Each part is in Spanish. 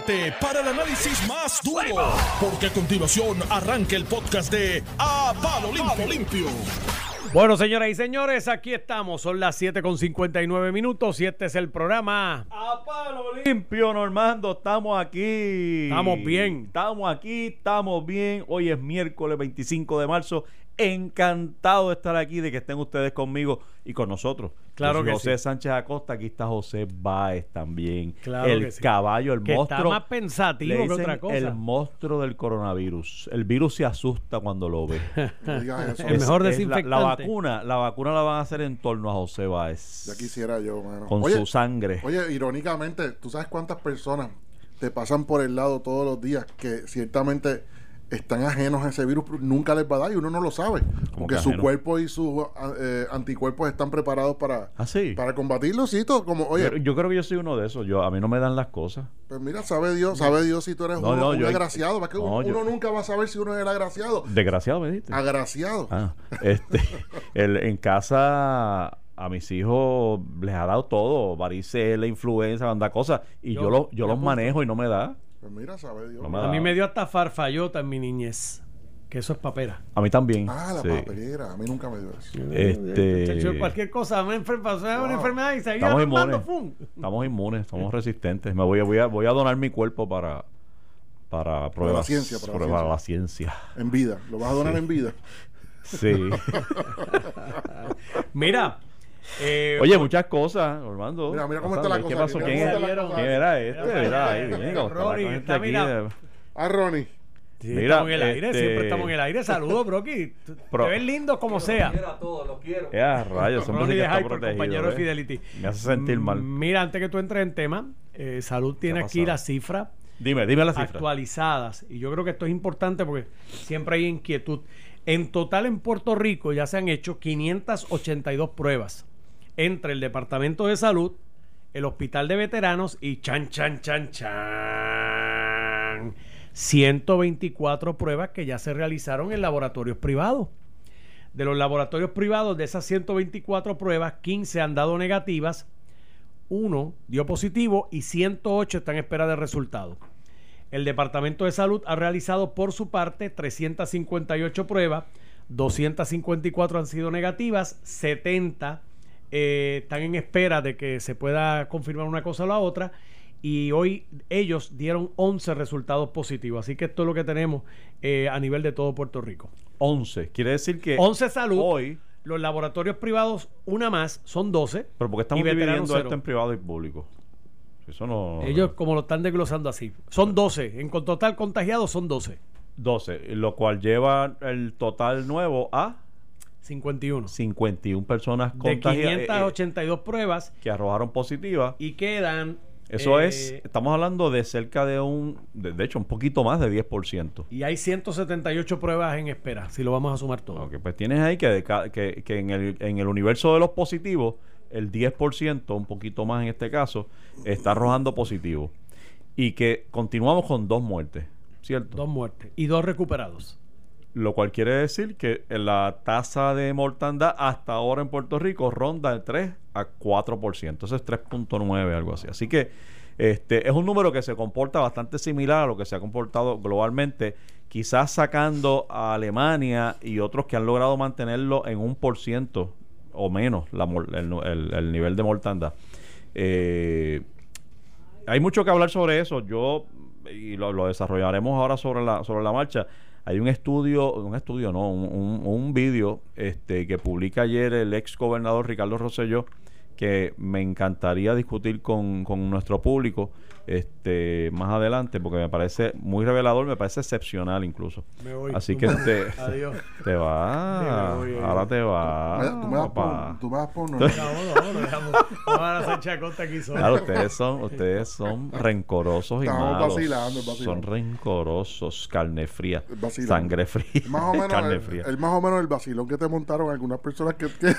prepárate para el análisis más duro, porque a continuación arranca el podcast de A Palo Limpio. Limpio. Bueno, señoras y señores, aquí estamos. Son las 7 con 59 minutos y este es el programa. A palo limpio, Normando, estamos aquí. Estamos bien. Estamos aquí, estamos bien. Hoy es miércoles 25 de marzo. Encantado de estar aquí, de que estén ustedes conmigo y con nosotros. Claro que José sí. Sánchez Acosta, aquí está José Báez también. Claro el que sí. caballo, el Que monstruo. está más pensativo le que otra cosa. El monstruo del coronavirus. El virus se asusta cuando lo ve. Eso. El mejor la- desinfectante. La, vacuna, la vacuna la van a hacer en torno a José Báez. Ya quisiera yo, mano. Con oye, su sangre. oye, irónicamente, ¿tú sabes cuántas personas te pasan por el lado todos los días que ciertamente están ajenos a ese virus, pero nunca les va a dar y uno no lo sabe? Porque que su cuerpo y sus eh, anticuerpos están preparados para, ¿Ah, sí? para combatirlo, sí, todo, como, oye, yo, yo creo que yo soy uno de esos. Yo, a mí no me dan las cosas. pues mira, sabe Dios, sabe Dios si tú eres No, uno, no, un yo- agraciado, ¿para que no, uno, yo- nunca va a saber si uno es el agraciado. Desgraciado me dijiste. Agraciado. Ah, este, el- en casa a mis hijos les ha dado todo, varicela, influenza, banda cosas, y Yo- yo, lo- yo los apunto. manejo y no me da. Pues mira, sabe Dios. No me A mí me dio hasta farfallota en mi niñez. Que eso es papera. A mí también. Ah, la sí. papelera, a mí nunca me dio eso. Este- Chacho, cualquier cosa, una enfermedad, una Wow. enfermedad y seguía Estamos armando, inmunes. ¡fum! Estamos inmunes, somos resistentes. Me voy, a- voy, a, voy a donar mi cuerpo para para pruebas, ciencia, para la prueba- la ciencia. En vida, lo vas a donar Sí. en vida. Sí. Mira. Eh, Oye, muchas cosas, Armando. Mira, mira cómo está la ¿Qué cosa, pasó? mira ¿Quién, era- la quién era este? Mira, ahí, mira, bien, mira, está la aquí mira. de- Ah, Ronnie. sí, Mira, estamos en el aire, este- siempre estamos en el aire. Saludos, Brocky. Te Pro- ves lindo como sea. Eh, a rayos, hombre, Ronnie sí que de está Hyper, protegido, compañero de ¿eh? Fidelity. Me hace sentir mal. Mm, Mira, antes que tú entres en tema, eh, Salud tiene aquí las cifras Dime, dime la cifra. actualizadas. Y yo creo que esto es importante porque siempre hay inquietud. En total en Puerto Rico ya se han hecho 582 pruebas entre el Departamento de Salud, el Hospital de Veteranos y chan, chan, chan, chan. 124 pruebas que ya se realizaron en laboratorios privados. De los laboratorios privados, de esas 124 pruebas, 15 han dado negativas, uno dio positivo y 108 están en espera de resultados. El Departamento de Salud ha realizado por su parte 358 pruebas, 254 han sido negativas, 70 eh, están en espera de que se pueda confirmar una cosa o la otra y hoy ellos dieron 11 resultados positivos. Así que esto es lo que tenemos eh, a nivel de todo Puerto Rico. 11. Quiere decir que 11 salud, hoy, los laboratorios privados, una más, son 12. pero porque estamos dividiendo cero. esto en privado y público. Eso no. Ellos como lo están desglosando así. Son 12. En total contagiados son 12. 12, lo cual lleva el total nuevo a 51. 51 personas De contagiadas eh, 582 pruebas que arrojaron positivas. y quedan... Eso eh, es, estamos hablando de cerca de un, de, de hecho, un poquito más de 10%. Y hay 178 pruebas en espera, si lo vamos a sumar todo. Ok, pues tienes ahí que, de que, que en, el, en el universo de los positivos, el 10%, un poquito más en este caso, está arrojando positivo. Y que continuamos con dos muertes, ¿cierto? Dos muertes y dos recuperados. Lo cual quiere decir que la tasa de mortandad hasta ahora en Puerto Rico ronda de 3 a 4%. Eso es 3.9, algo así. Así que este es un número que se comporta bastante similar a lo que se ha comportado globalmente, quizás sacando a Alemania y otros que han logrado mantenerlo en un por ciento o menos la el, el- el nivel de mortandad. Eh, hay mucho que hablar sobre eso. Yo, y lo, lo desarrollaremos ahora sobre la, sobre la marcha. Hay un estudio, un estudio no, un, un, un vídeo este, que publica ayer el ex gobernador Ricardo Rosselló que me encantaría discutir con, con nuestro público este más adelante porque me parece muy revelador, me parece excepcional incluso. Me voy. Así que te, Adiós. te va, Sí, me voy, ahora te va, tú me das papá. por, tú me das por no. Vámonos, dejamos. Vamos a aquí sola. Claro, ustedes son, ustedes son rencorosos y Estamos malos. vacilando, vacilando. Son rencorosos, carne fría, Vacilando. sangre fría, Más o menos, carne el, fría. el más o menos el vacilón que te montaron algunas personas que, que-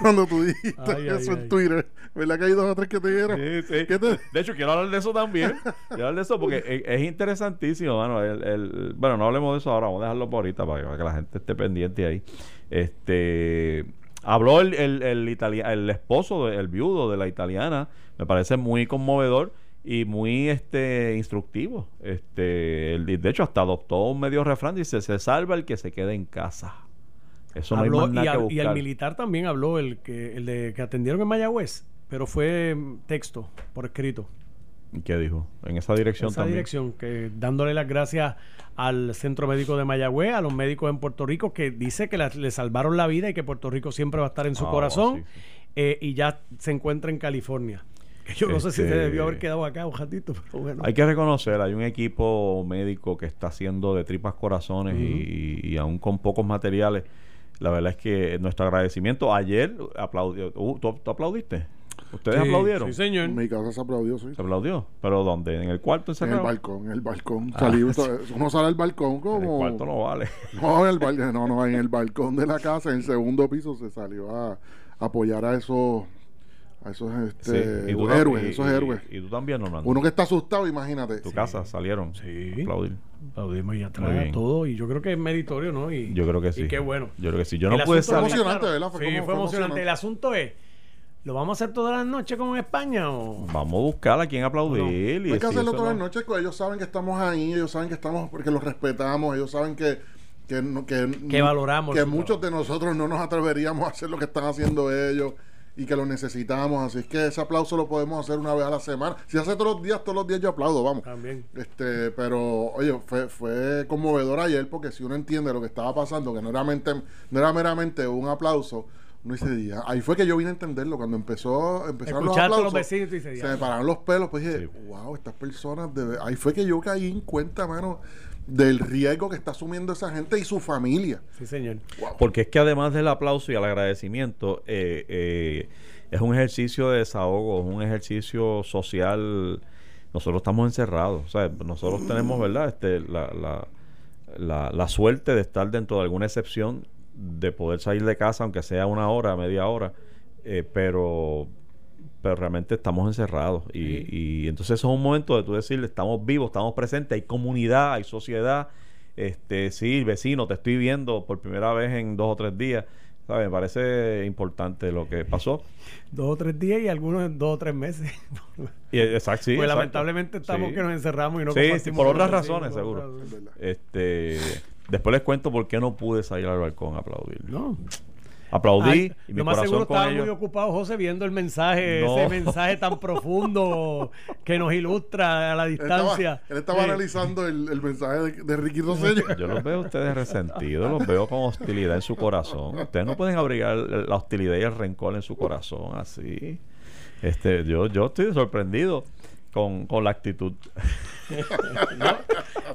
cuando tú dijiste Ay, ay, eso ay. en Twitter, ¿verdad que hay dos o tres que te dieron? Sí, sí. ¿Qué te- De hecho, quiero hablar de eso también. Quiero hablar de eso porque es, es interesantísimo, mano. El, el- bueno, no hablemos de eso ahora, vamos a dejarlo por ahorita para que, para que la gente esté pendiente ahí. Este habló el, el, el, italia- el esposo, de- el viudo de la italiana, me parece muy conmovedor. y muy este instructivo. Este, de hecho, hasta adoptó un medio refrán, dice, se salva el que se quede en casa. Eso no hay Habló- más y, nada que al- y el buscar. militar también habló, el que, el de que atendieron en Mayagüez, pero fue mm, texto, por escrito. ¿Y ¿Qué dijo? En esa dirección esa también. dirección, que dándole las gracias al Centro Médico de Mayagüez, a los médicos en Puerto Rico, que dice que la- le salvaron la vida y que Puerto Rico siempre va a estar en su Ah, corazón, sí, sí. eh, y ya se encuentra en California. Yo no sé si se Este- debió haber quedado acá un ratito, pero bueno. Hay que reconocer, hay un equipo médico que está haciendo de tripas corazones y, y aún con pocos materiales. La verdad es que nuestro agradecimiento. Ayer aplaudió. uh, ¿tú, tú aplaudiste? ¿Ustedes Sí, aplaudieron? Sí, señor. En mi casa se aplaudió, sí. ¿Se aplaudió? ¿Pero dónde? ¿En el cuarto En el encerrado? balcón, en el balcón. Ah, Salí, sí. uno sale al balcón En el como... cuarto no vale. No, en el, bal- no, no, en el balcón de la casa, en el segundo piso, se salió a apoyar a esos, a esos Sí, este, y tú héroes, y- esos y- héroes. Y, tú también, Normando. Uno que está asustado, imagínate. tu casa salieron. Sí. a Aplaudir. Aplaudimos y Muy atrás bien. todo, y yo creo que es meritorio, ¿no? Y, Yo creo que sí. Y qué bueno. Yo creo que sí. Yo El no pude asunto salir. es Emocionante, ¿verdad? Fue sí, como- fue fue emocionante. emocionante. El asunto es, ¿lo vamos a hacer todas las noches como en España o...? Vamos a buscar a quien aplaudir. No, y Hay que hacerlo todas las no- noches, pues ellos saben que estamos ahí, ellos saben que estamos, porque los respetamos, ellos saben que que, que, Que valoramos que muchos de nosotros no nos atreveríamos a hacer lo que están haciendo ellos y que lo necesitamos, así es que ese aplauso lo podemos hacer una vez a la semana. Si hace todos los días, todos los días yo aplaudo, vamos. También. Este, pero oye, fue, fue conmovedor ayer porque si uno entiende lo que estaba pasando, que no era, mente- no era meramente un aplauso, uno dice, "Ya". ahí fue que yo vine a entenderlo cuando empezó, empezaron los aplausos. los vecinos y se "Ya". me pararon los pelos, pues dije, Sí. wow, estas personas, de ver-". ahí fue que yo caí en cuenta, mano, del riesgo que está asumiendo esa gente y su familia. Sí, señor. Porque es que además del aplauso y el agradecimiento, eh, eh, es un ejercicio de desahogo, es un ejercicio social. Nosotros estamos encerrados, o sea, nosotros tenemos, ¿verdad? Este, la, la, la, la suerte de estar dentro de alguna excepción, de poder salir de casa, aunque sea una hora, media hora, eh, pero pero realmente estamos encerrados y, y entonces eso es un momento de tú decirle estamos vivos, estamos presentes, hay comunidad, hay sociedad, este sí, vecino, te estoy viendo por primera vez en dos o tres días, ¿sabes? Me parece importante lo que pasó. Dos o tres días y algunos en dos o tres meses. Y, exacto, sí, pues exacto. lamentablemente estamos Sí. que nos encerramos y no Sí, sí, por otras razones, seguro. Este, después les cuento por qué no pude salir al balcón a aplaudir. No. Aplaudí Ay, y mi lo más corazón seguro estaba ellos. muy ocupado José viendo el mensaje, No. ese mensaje tan profundo que nos ilustra a la Él estaba, distancia. él estaba Sí. analizando el, el mensaje de, de Ricky Rosselló. Yo los veo a ustedes resentidos, los veo con hostilidad en su corazón. Ustedes no pueden abrigar la hostilidad y el rencor en su corazón así. Este, yo, yo estoy sorprendido con, con la actitud. No,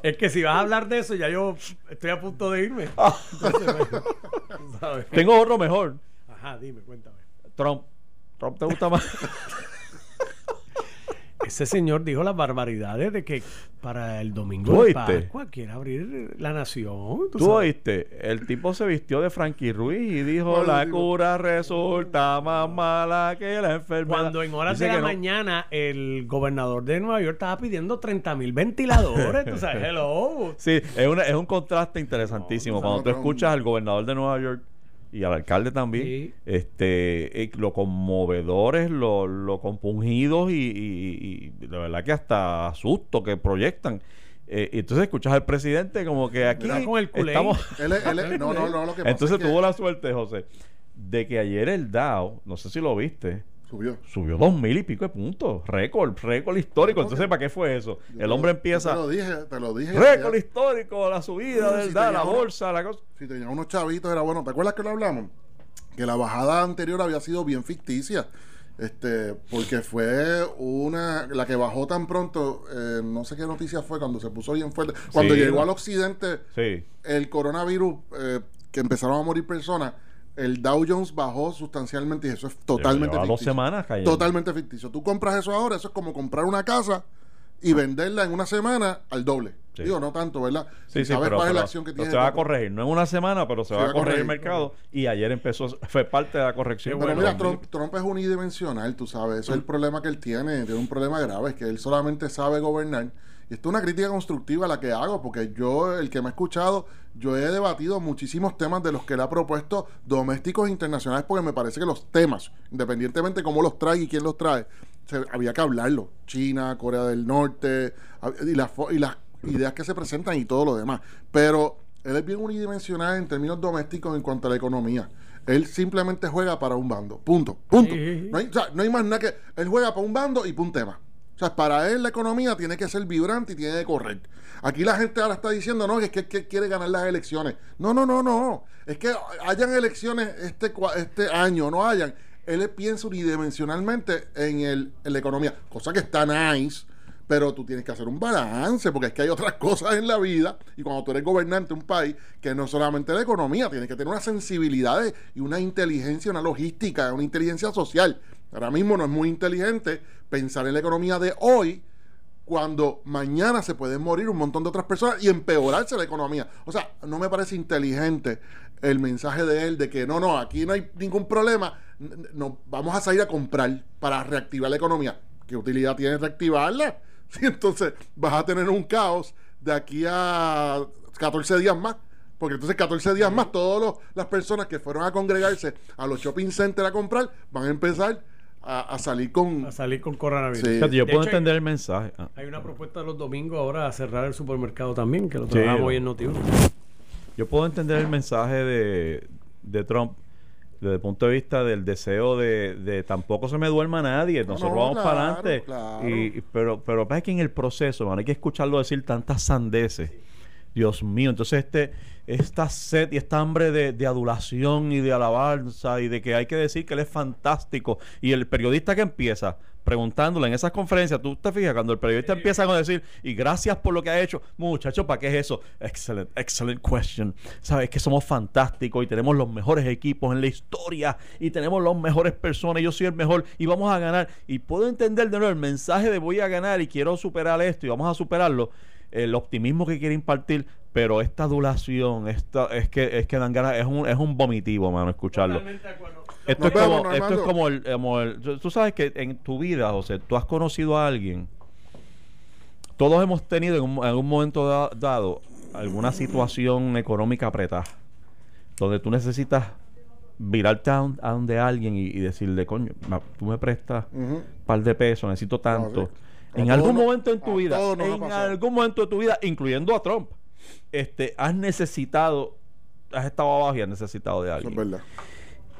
es que si vas a hablar de eso, ya yo estoy a punto de irme. Entonces, bueno, ¿sabes? Tengo otro mejor. Ajá, dime, cuéntame. Trump. Trump te gusta más. Ese señor dijo las barbaridades de que para el domingo ¿Tú de? Pascua quiere abrir la nación. ¿tú oíste, el tipo se vistió de Frankie Ruiz y dijo la digo- cura resulta más mala que la enfermedad. Cuando en horas Dice de la no. mañana el gobernador de Nueva York estaba pidiendo 30 mil ventiladores, tú sabes, hello. Sí, es, una- es un contraste interesantísimo. No, Cuando tú escuchas al gobernador de Nueva York y al alcalde también, Sí. este, eh, lo conmovedores, lo, lo compungidos y, y- y de verdad que hasta asusto que proyectan. Eh, y entonces escuchas al presidente como que aquí Mira, con el culé. estamos... Él él no, no, no, lo que pasa Entonces es que tuvo la suerte, José, de que ayer el Dow, no sé si lo viste, subió. subió dos mil y pico de puntos. Récord, récord histórico. Entonces, ¿para qué fue eso? El hombre lo- empieza... Te lo dije, te lo dije. Récord ya. histórico, la subida del tenía la uno- bolsa, la cosa. Si tenía unos chavitos era bueno. ¿Te acuerdas que lo hablamos? Que la bajada anterior había sido bien ficticia. Este, porque fue una, la que bajó tan pronto, eh, no sé qué noticia fue, cuando se puso bien fuerte. Cuando Sí. llegó al occidente, Sí. el coronavirus, eh, que empezaron a morir personas, el Dow Jones bajó sustancialmente y eso es totalmente Llevaba dos ficticio. semanas cayendo. Totalmente ficticio. Tú compras eso ahora, eso es como comprar una casa y venderla en una semana al doble. Sí. Digo, no tanto, ¿verdad? Sí, sí, sabes pero, cuál es la acción que tiene. se va a corregir. No en una semana, pero se, Se va, va a corregir el mercado. Y ayer empezó, fue parte de la corrección. Pero bueno, mira, Trump es unidimensional, tú sabes. Ese es el problema que él tiene. Tiene un problema grave, es que él solamente sabe gobernar. Y esto es una crítica constructiva la que hago, porque yo, el que me ha escuchado, yo he debatido muchísimos temas de los que él ha propuesto domésticos e internacionales, porque me parece que los temas, independientemente de cómo los trae y quién los trae, se- había que hablarlo. China, Corea del Norte, y las, fo- y las ideas que se presentan y todo lo demás. Pero él es bien unidimensional en términos domésticos en cuanto a la economía. Él simplemente juega para un bando. Punto. Punto. No, hay, o sea, no hay más nada que. Él juega para un bando y para un tema. O sea, para él la economía tiene que ser vibrante y tiene que correr. Aquí la gente ahora está diciendo, no, es que, quiere ganar las elecciones. No, no, no, no. Es que hayan elecciones este, este año, no hayan. Él piensa unidimensionalmente en, el, en la economía, cosa que está nice, pero tú tienes que hacer un balance, porque es que hay otras cosas en la vida, y cuando tú eres gobernante de un país, que no solamente la economía, tienes que tener una sensibilidad y una inteligencia, una logística, una inteligencia social. Ahora mismo no es muy inteligente pensar en la economía de hoy, cuando mañana se pueden morir un montón de otras personas y empeorarse la economía. O sea, no me parece inteligente el mensaje de él de que no, no, aquí no hay ningún problema, no, vamos a salir a comprar para reactivar la economía. ¿Qué utilidad tiene reactivarla? Sí, entonces vas a tener un caos de aquí a 14 días más. Porque entonces 14 días más, todas las personas que fueron a congregarse a los shopping centers a comprar van a empezar a, a salir con... A salir con coronavirus. Sí. Yo De puedo hecho, entender el mensaje. Ah. Hay una propuesta de los domingos ahora a cerrar el supermercado también, que lo trabajamos hoy en Notiuno. Yo puedo entender el mensaje de, de Trump desde el punto de vista del deseo de, de tampoco se me duerma nadie, nosotros no, vamos claro, para adelante. claro. Y, y- pero, pero pasa que en el proceso, mano, hay que escucharlo decir tantas sandeces. Dios mío, entonces este, esta sed y esta hambre de, de adulación y de alabanza y de que hay que decir que él es fantástico. Y el periodista que empieza preguntándole en esas conferencias, tú te fijas, cuando el periodista empieza a decir, y gracias por lo que ha hecho, muchacho, ¿para qué es eso? Excellent, excellent question. Sabes que somos fantásticos y tenemos los mejores equipos en la historia y tenemos las mejores personas, yo soy el mejor y vamos a ganar. Y puedo entender de nuevo el mensaje de voy a ganar y quiero superar esto y vamos a superarlo el optimismo que quiere impartir, pero esta adulación, esta, es que es que dan ganas, es un, es un vomitivo, mano, escucharlo. Esto es, como, esto es como el, como el- tú- sabes que en tu vida, José, tú has conocido a alguien. Todos hemos tenido en, un- en algún momento da- dado alguna situación económica apretada, donde tú necesitas virarte a, un- a donde alguien y, y decirle, coño, ma- tú me prestas un par de pesos, necesito tanto. sí. En A algún momento en tu vida, en algún momento de tu vida, incluyendo a Trump, este, has necesitado, has estado abajo y has necesitado de Eso alguien. es verdad.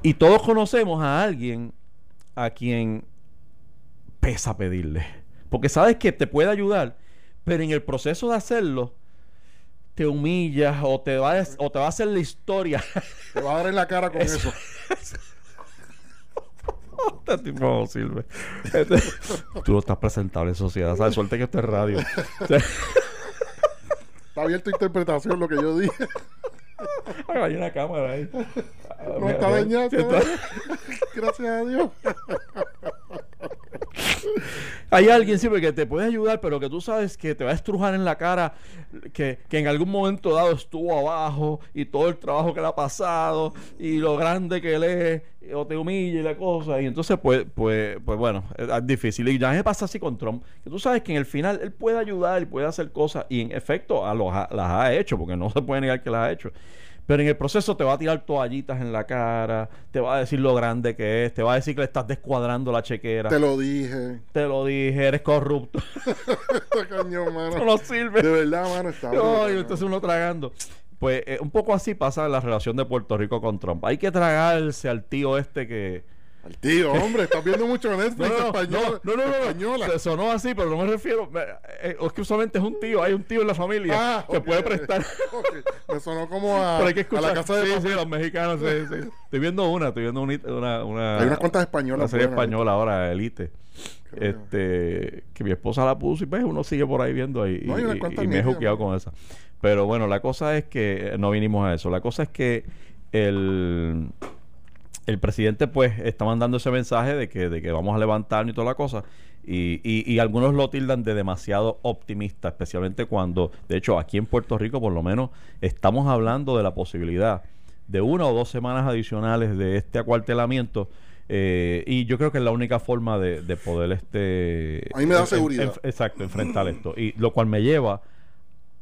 Y todos conocemos a alguien a quien pesa pedirle. Porque sabes que te puede ayudar, pero en el proceso de hacerlo, te humillas o te va a, o te va a hacer la historia. Te va a dar en la cara con eso. este tipo no sirve. Este- tú no estás presentable en sociedad. ¿Sabes? Suerte que esto es radio. Está abierta interpretación lo que yo dije. hay una cámara ahí. No está dañado. Gracias a Dios. Hay alguien siempre que te puede ayudar, pero que tú sabes que te va a estrujar en la cara, que, que en algún momento dado estuvo abajo y todo el trabajo que le ha pasado y lo grande que él es, o te humilla y la cosa. Y entonces, pues, pues, pues bueno, es, difícil. Y ya me pasa así con Trump, que tú sabes que en el final él puede ayudar y puede hacer cosas, y en efecto a los las ha hecho, porque no se puede negar que las ha hecho. Pero en el proceso te va a tirar toallitas en la cara, te va a decir lo grande que es, te va a decir que le estás descuadrando la chequera. Te lo dije. Te lo dije, eres corrupto. Este cañón, no mano. no sirve. De verdad, mano, está brutal, entonces uno tragando. Pues eh, un poco así pasa la relación de Puerto Rico con Trump. Hay que tragarse al tío este que... El tío, hombre, estás viendo mucho Netflix español. no, no, no, no, española. Se sonó así, pero no me refiero. eh, es que usualmente es un tío, hay un tío en la familia Ah, que puede prestar. Ok. Me sonó como a, pero hay que a escuchar. la casa de sí, sí, los mexicanos, sí, sí. Estoy viendo una, estoy viendo una, una, Hay unas cuantas españolas Una serie española ahora, Elite. Este, que mi esposa la puso y pues uno sigue por ahí viendo ahí. No, y, y- y me he juqueado ¿no? con esa. Pero bueno, la cosa es que no vinimos a eso. La cosa es que el, el presidente pues está mandando ese mensaje de que, de que vamos a levantarnos y toda la cosa. Y, y, y algunos lo tildan de demasiado optimista, especialmente cuando, de hecho, aquí en Puerto Rico por lo menos estamos hablando de la posibilidad de una o dos semanas adicionales de este acuartelamiento. eh, y yo creo que es la única forma de, de poder este A mí me da en- seguridad. en- exacto enfrentar esto y lo cual me lleva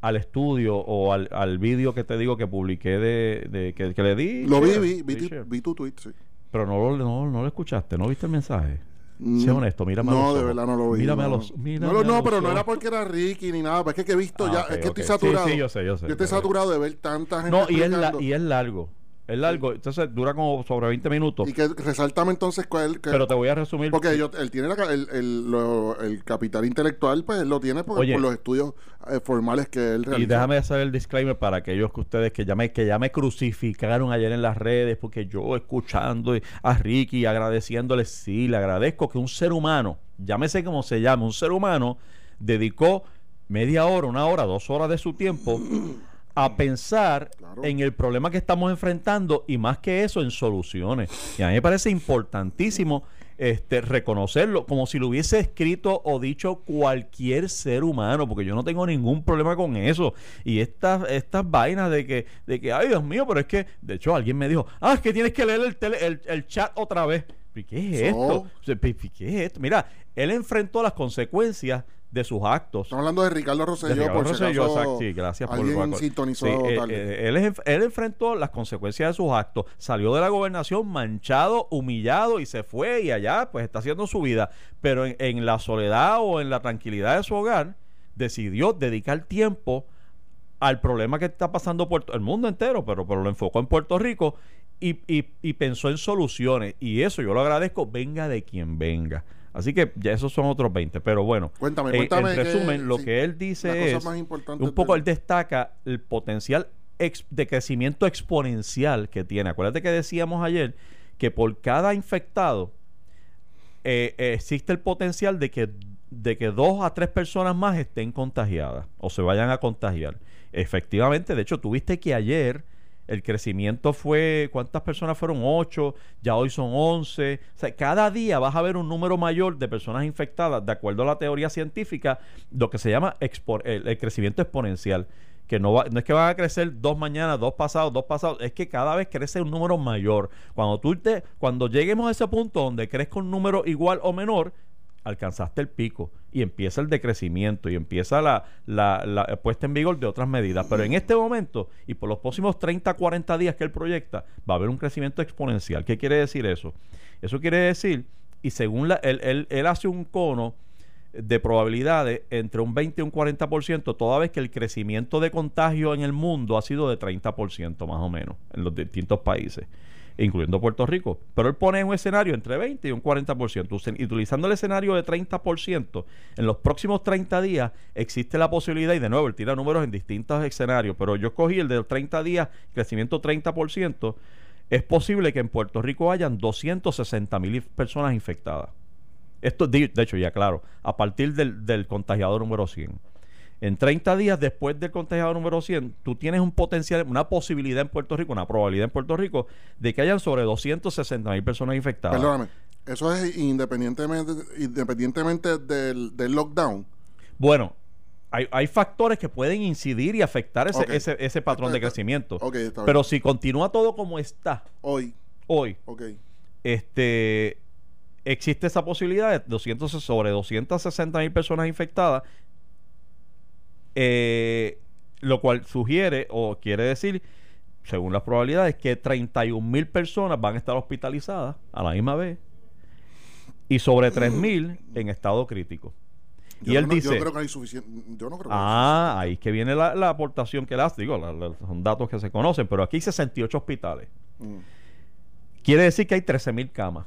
al estudio o al, al vídeo que te digo que publiqué de, de- que, que le di Lo vi, share, vi, vi, tu- vi tu tweet, sí. pero no lo, no, no lo escuchaste no viste el mensaje Mm, sé honesto mírame a No, los de ojos. verdad no lo vi. mírame no. a los No, mírame no, a no, los pero no era porque era Ricky ni nada. Es que, he visto Ah, ya. es que estoy Sí, saturado. sí, yo sé, yo sé, Yo estoy saturado de ver tanta gente. no y es, la- explicando. y es largo es largo entonces dura como sobre 20 minutos Y que resaltame entonces cuál. que- pero te voy a resumir Porque yo, él tiene la el, el, lo- el capital intelectual, pues él lo tiene por, Oye. por los estudios eh, formales que él realiza. Y déjame hacer el disclaimer para aquellos que ustedes que ya me, que ya me crucificaron ayer en las redes porque yo escuchando a Ricky agradeciéndole, sí, le agradezco que un ser humano, llámese como se llame, un ser humano dedicó media hora, una hora, dos horas de su tiempo a pensar Claro. en el problema que estamos enfrentando y más que eso en soluciones. Y a mí me parece importantísimo este, reconocerlo como si lo hubiese escrito o dicho cualquier ser humano, porque yo no tengo ningún problema con eso. Y estas, estas vainas de que, de que, ay Dios mío, pero es que, de hecho alguien me dijo, ah, es que tienes que leer el, tele- el, el chat otra vez. ¿Y ¿Qué es So- esto? O sea, ¿qué qué es esto? Mira, él enfrentó las consecuencias de sus actos. Estamos hablando de Ricardo De Rosselló, Ricardo por si Rosselló, acaso sí, gracias por alguien por- sintonizó Sí, eh, eh, él, enf- él enfrentó las consecuencias de sus actos, salió de la gobernación manchado, humillado y se fue y allá pues está haciendo su vida, pero en, en la soledad o en la tranquilidad de su hogar decidió dedicar tiempo al problema que está pasando Puerto, el mundo entero, pero, pero lo enfocó en Puerto Rico y, y- y pensó en soluciones y eso yo lo agradezco, venga de quien venga. Así que ya esos son otros 20, pero bueno. Cuéntame, eh, cuéntame En que- resumen, lo sí, que él dice es un poco él destaca el potencial ex- de crecimiento exponencial que tiene. Acuérdate que decíamos ayer que por cada infectado eh, existe el potencial de que, de que dos a tres personas más estén contagiadas o se vayan a contagiar. Efectivamente, de hecho, tuviste que ayer el crecimiento fue, ¿cuántas personas fueron? Ocho, ya hoy son once. O sea, cada día vas a ver un número mayor de personas infectadas, de acuerdo a la teoría científica, lo que se llama el, el crecimiento exponencial. Que no, va- no es que van a crecer dos mañanas, dos pasados, dos pasados, es que cada vez crece un número mayor. Cuando tú te, cuando lleguemos a ese punto donde crezca un número igual o menor, alcanzaste el pico y empieza el decrecimiento y empieza la, la, la puesta en vigor de otras medidas. Pero en este momento y por los próximos 30, 40 días que él proyecta, va a haber un crecimiento exponencial. ¿Qué quiere decir eso? Eso quiere decir, y según la, él, él- él hace un cono de probabilidades entre un 20 y un 40%, toda vez que el crecimiento de contagio en el mundo ha sido de 30% más o menos en los distintos países, incluyendo Puerto Rico. Pero él pone un escenario entre 20 y un 40%. Usen- y utilizando el escenario de 30%, en los próximos 30 días existe la posibilidad, y de nuevo, él tira números en distintos escenarios, pero yo escogí el de los 30 días, crecimiento 30%, es posible que en Puerto Rico hayan 260 mil personas infectadas. Esto, de, hecho, ya claro, a partir del, del contagiado número 100. En 30 días después del contagiado número 100, tú tienes un potencial, una posibilidad en Puerto Rico, una probabilidad en Puerto Rico de que hayan sobre 260 mil personas infectadas. Perdóname. Eso es independientemente, independientemente del, del lockdown. Bueno, hay, hay factores que pueden incidir y afectar ese, ese, ese patrón de Está- crecimiento. Ok, está bien. Pero si continúa todo como está Hoy, hoy, este existe esa posibilidad de 200, sobre 260 mil personas infectadas, eh, lo cual sugiere o quiere decir, según las probabilidades, que 31 mil personas van a estar hospitalizadas a la misma vez y sobre 3 mil en estado crítico. Yo y él no- dice, Yo creo que hay suficiente. Yo no creo que hay ah, ahí es que viene la, la aportación que hace, digo, la- la- son datos que se conocen, pero aquí hay 68 hospitales. suficiente. Quiere decir que hay 13 mil camas.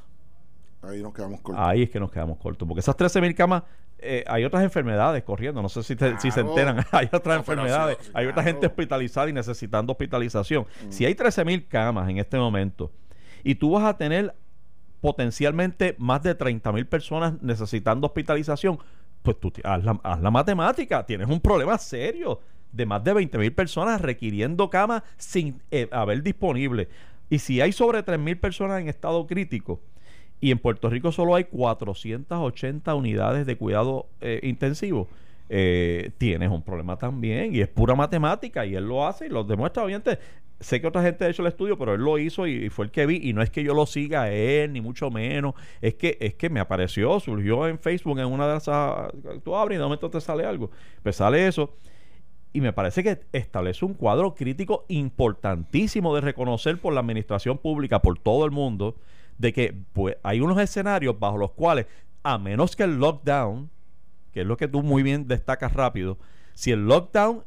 Ahí nos quedamos cortos. Ahí es que nos quedamos cortos. Porque esas 13 mil camas, eh, hay otras enfermedades corriendo. No sé si, te- si se enteran. hay otras No, enfermedades. sí, hay otra gente hospitalizada y necesitando hospitalización. Mm. Si hay 13 mil camas en este momento y tú vas a tener potencialmente más de 30 mil personas necesitando hospitalización, pues tú haz la, haz la matemática. Tienes un problema serio de más de 20 mil personas requiriendo camas sin eh, haber disponible. Y si hay sobre 3 mil personas en estado crítico y en Puerto Rico solo hay 480 unidades de cuidado eh, intensivo, eh, tienes un problema también y es pura matemática y él lo hace y lo demuestra obviamente. Sé que otra gente ha hecho el estudio pero él lo hizo y, fue el que vi y no es que yo lo siga a él ni mucho menos. Es que es que me apareció surgió en Facebook en una de esas tú abres y de momento te sale algo. Pues sale eso y me parece que establece un cuadro crítico importantísimo de reconocer por la administración pública por todo el mundo de que pues, hay unos escenarios bajo los cuales a menos que el lockdown que es lo que tú muy bien destacas rápido, si el lockdown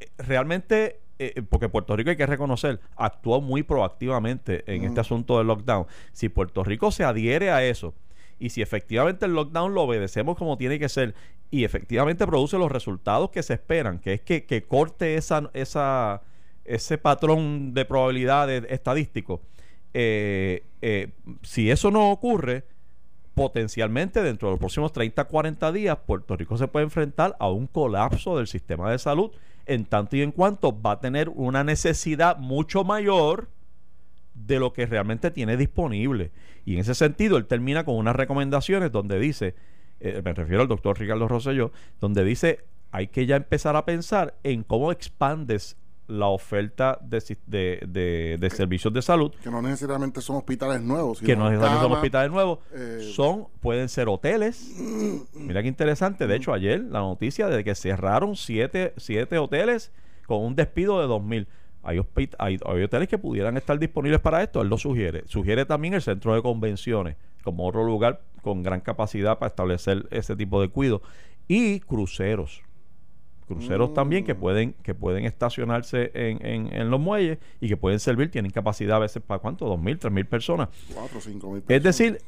eh, realmente, eh, eh, porque Puerto Rico hay que reconocer, actuó muy proactivamente en este asunto del lockdown, si Puerto Rico se adhiere a eso, y si efectivamente el lockdown lo obedecemos como tiene que ser y efectivamente produce los resultados que se esperan, que es que, corte esa, esa, ese patrón de probabilidades estadístico, si eso no ocurre, potencialmente dentro de los próximos 30, 40 días, Puerto Rico se puede enfrentar a un colapso del sistema de salud, en tanto y en cuanto va a tener una necesidad mucho mayor de lo que realmente tiene disponible. Y en ese sentido, él termina con unas recomendaciones donde dice, eh, me refiero al doctor Ricardo Rosselló, donde dice, hay que ya empezar a pensar en cómo expandes la oferta de, de, servicios de salud. Que no necesariamente son hospitales nuevos. que no necesariamente son hospitales nuevos. Eh, son, pueden ser hoteles. Mira qué interesante. De hecho, ayer la noticia de que cerraron siete, siete hoteles con un despido de 2.000. Hay, hay, hay hoteles que pudieran estar disponibles para esto. Él lo sugiere. Sugiere también el centro de convenciones como otro lugar con gran capacidad para establecer ese tipo de cuidado. Y cruceros cruceros también que pueden que pueden estacionarse en, en, los muelles y que pueden servir, tienen capacidad a veces para cuánto, dos mil, tres mil personas. Cuatro, cinco mil Es decir,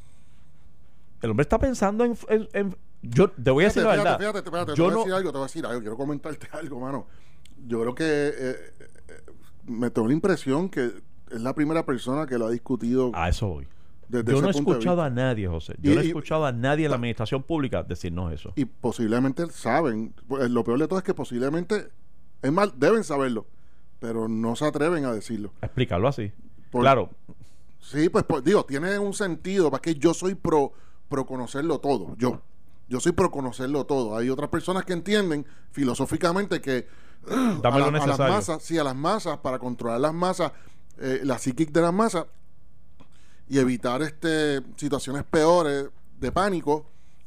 el hombre está pensando en, yo te voy a decir la verdad. Fíjate, fíjate, yo te voy a decir algo, te voy a decir algo, quiero comentarte algo, mano. Yo creo que eh, eh, me tengo la impresión que es la primera persona que lo ha discutido. A eso voy yo no he escuchado a nadie, José. Yo no he escuchado a nadie en la administración pública decirnos eso. Y posiblemente saben. Pues, lo peor de todo es que posiblemente, es mal, deben saberlo, pero no se atreven a decirlo. Explicarlo así. claro. Sí, pues, pues, digo, tiene un sentido, para que yo soy pro, pro conocerlo todo. Yo. Yo soy pro conocerlo todo. Hay otras personas que entienden filosóficamente que a, las masas, sí, a las masas, para controlar las masas, eh, la psíquica de las masas, y evitar este situaciones peores de pánico,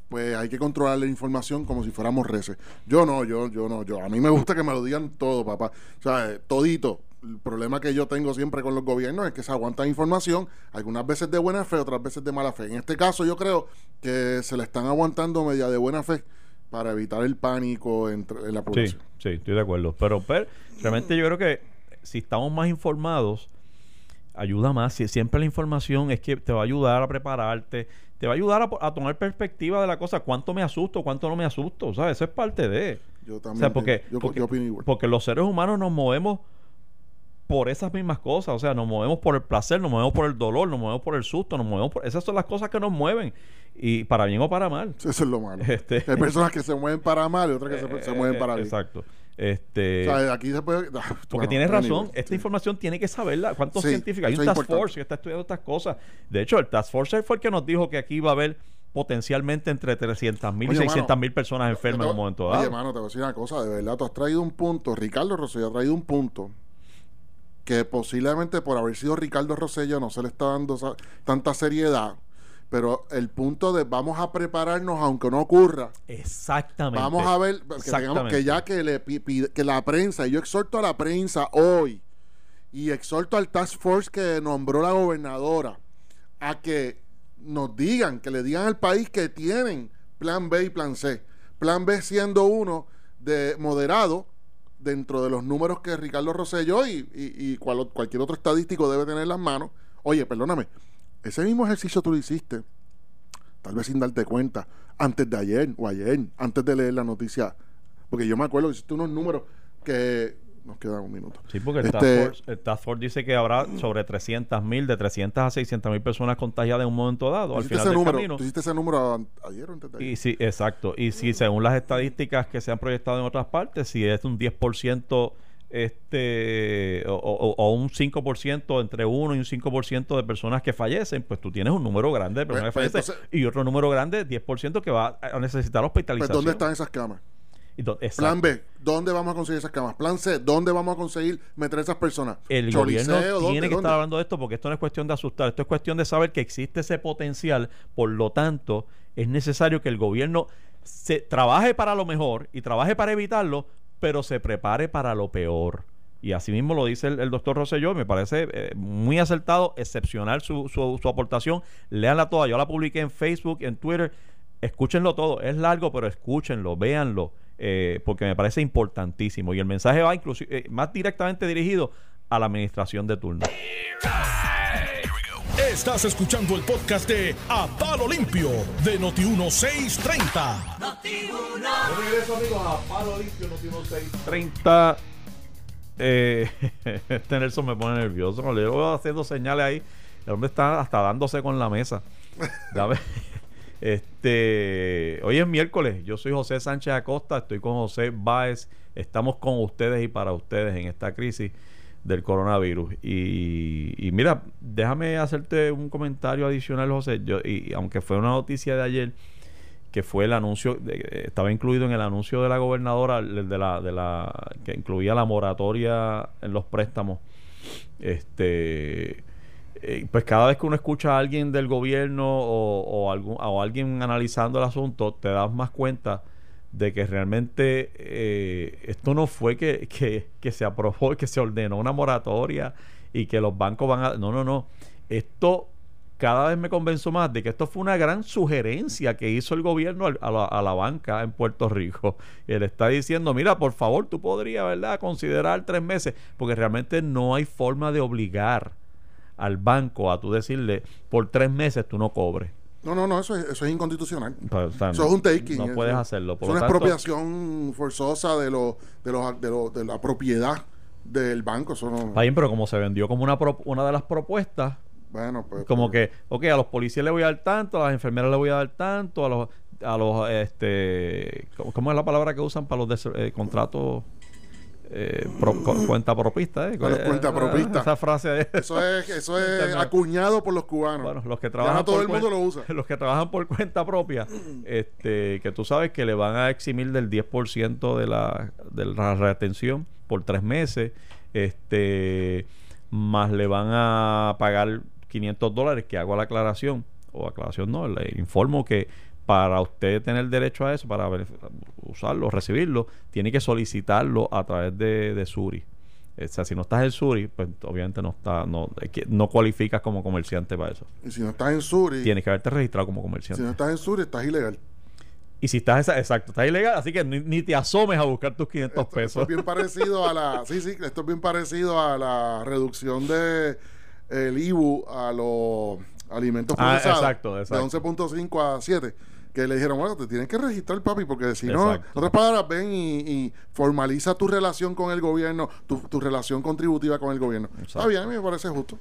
pues hay que controlar la información como si fuéramos reces. Yo no, yo, yo no, yo. A mí me gusta que me lo digan todo, papá. O sea, eh, todito. El problema que yo tengo siempre con los gobiernos es que se aguantan información, algunas veces de buena fe, otras veces de mala fe. En este caso yo creo que se le están aguantando media de buena fe para evitar el pánico entre, en la población. Sí, sí, estoy de acuerdo. Pero, pero realmente yo creo que si estamos más informados, ayuda más. Si siempre la información es que te va a ayudar a prepararte, te va a ayudar a, tomar perspectiva de la cosa. ¿Cuánto me asusto? ¿Cuánto no me asusto? O sea, eso es parte de. Yo también. porque, porque, los seres humanos nos movemos por esas mismas cosas. O sea, nos movemos por el placer, nos movemos por el dolor, nos movemos por el susto, nos movemos por... Esas son las cosas que nos mueven. Y para bien o para mal. Eso es lo malo. Este Hay personas que se mueven para mal y otras que se, se mueven para bien. Exacto. Este, aquí se puede. Porque tienes razón, esta información tiene que saberla. ¿Cuántos científicos? Hay un Task Force que está estudiando estas cosas. De hecho, el Task Force fue el que nos dijo que aquí iba a haber potencialmente entre 300 mil y 600 mil personas enfermas en un momento dado. Oye, hermano, te voy a decir una cosa, de verdad, tú has traído un punto, Ricardo Rosselló ha traído un punto que posiblemente por haber sido Ricardo Rosselló no se le está dando tanta seriedad pero el punto de vamos a prepararnos aunque no ocurra. Exactamente. Vamos a ver que, que ya que, le, que la prensa, y yo exhorto a la prensa hoy, y exhorto al task force que nombró la gobernadora, a que nos digan, que le digan al país que tienen plan B y plan C. Plan B siendo uno de moderado dentro de los números que Ricardo Rosselló y, y, cualquier otro estadístico debe tener en las manos. Oye, perdóname, ese mismo ejercicio tú lo hiciste, tal vez sin darte cuenta, antes de ayer o ayer, antes de leer la noticia. Porque yo me acuerdo que hiciste unos números que nos quedan un minuto. Sí, porque el, este, Task Force, dice que habrá sobre 300 mil, de 300 a 600 mil personas contagiadas en un momento dado. Al final ese número, ¿Tú hiciste ese número ayer o antes de ayer? Y sí, exacto. Y si según las estadísticas que se han proyectado en otras partes, si es un 10% este o, o- o un 5%, entre 1 y un 5% de personas que fallecen, pues tú tienes un número grande de personas Pues, que fallecen entonces- y otro número grande, 10% que va a necesitar Pues, hospitalización. ¿Dónde están esas camas? Plan B, ¿dónde vamos a conseguir esas camas? Plan C, ¿dónde vamos a conseguir meter esas personas? El Choliseo, gobierno ¿dónde? tiene que ¿Dónde? estar hablando de esto porque esto no es cuestión de asustar, esto es cuestión de saber que existe ese potencial, por lo tanto, es necesario que el gobierno se trabaje para lo mejor y trabaje para evitarlo, pero se prepare para lo peor. Y así mismo lo dice el, doctor Rosselló, me parece eh, muy acertado, excepcional su, su, su aportación. Léanla toda, yo la publiqué en Facebook, en Twitter. Escúchenlo todo, es largo, pero escúchenlo, véanlo, eh, porque me parece importantísimo. Y el mensaje va inclusive eh, más directamente dirigido a la administración de turno. Estás escuchando el podcast de A Palo Limpio de Noti1630. regreso, amigos, a Palo Limpio, Noti 30. Eh, este Nelson me pone nervioso. Cuando yo veo haciendo señales ahí, el hombre está hasta dándose con la mesa. Dame. Este, hoy es miércoles. Yo soy José Sánchez Acosta. Estoy con José Báez. Estamos con ustedes y para ustedes en esta crisis del coronavirus. Y, y mira, déjame hacerte un comentario adicional, José. Yo, y aunque fue una noticia de ayer, que fue el anuncio, de- estaba incluido en el anuncio de la gobernadora, de la, de la, que incluía la moratoria en los préstamos. Este, eh, pues cada vez que uno escucha a alguien del gobierno o, o, algún, o alguien analizando el asunto, te das más cuenta de que realmente eh, esto no fue que, que, que se aprobó, que se ordenó una moratoria y que los bancos van a... No, no, no. Esto cada vez me convenzo más de que esto fue una gran sugerencia que hizo el gobierno al- a la, a la banca en Puerto Rico. Él está diciendo, mira, por favor, tú podrías, ¿verdad?, considerar tres meses, porque realmente no hay forma de obligar al banco a tú decirle, por tres meses tú no cobres. No, no, no, eso es, eso es inconstitucional. Pues, o sea, Eso es un taking. No eso- puedes hacerlo. Por es una tanto, expropiación forzosa de, lo, de, los, de, lo- de la propiedad del banco. Eso no. Está bien, pero como se vendió como una, pro- una de las propuestas, Bueno, pues. como pues, que, ok, a los policías le voy a dar tanto, a las enfermeras le voy a dar tanto, a los, a los, este, ¿cómo- ¿cómo es la palabra que usan para los des- eh, contratos? Eh, pro- cuenta propista, ¿eh? Cuentapropistas. Esa frase es, Eso es, eso es acuñado por los cubanos. Bueno, los que trabajan todo por el mundo cuen- lo usa. Los que trabajan por cuenta propia, este, que tú sabes que le van a eximir del 10% de la, de la retención por tres meses, este, más le van a pagar 500 dólares, que hago la aclaración, o aclaración no, le informo que para usted tener derecho a eso, para usarlo, recibirlo, tiene que solicitarlo a través de, de Suri. O sea, si no estás en Suri, pues obviamente no está, no, no cualificas como comerciante para eso. Y si no estás en Suri, Tienes que haberte registrado como si comerciante. no estás en Suri, estás ilegal. Y si estás, esa- exacto, estás ilegal, así que ni, ni te asomes a buscar tus 500 Esto, esto pesos. es bien parecido a la. Sí, sí, esto es bien parecido a la reducción de el IBU a los alimentos Ah, procesados. exacto, exacto. De 11.5 a 7. Que le dijeron, bueno, te tienes que registrar, papi, porque si no, Exacto. otras palabras, ven y, y formaliza tu relación con el gobierno, tu, tu relación contributiva con el gobierno. Está bien, a mí me parece justo.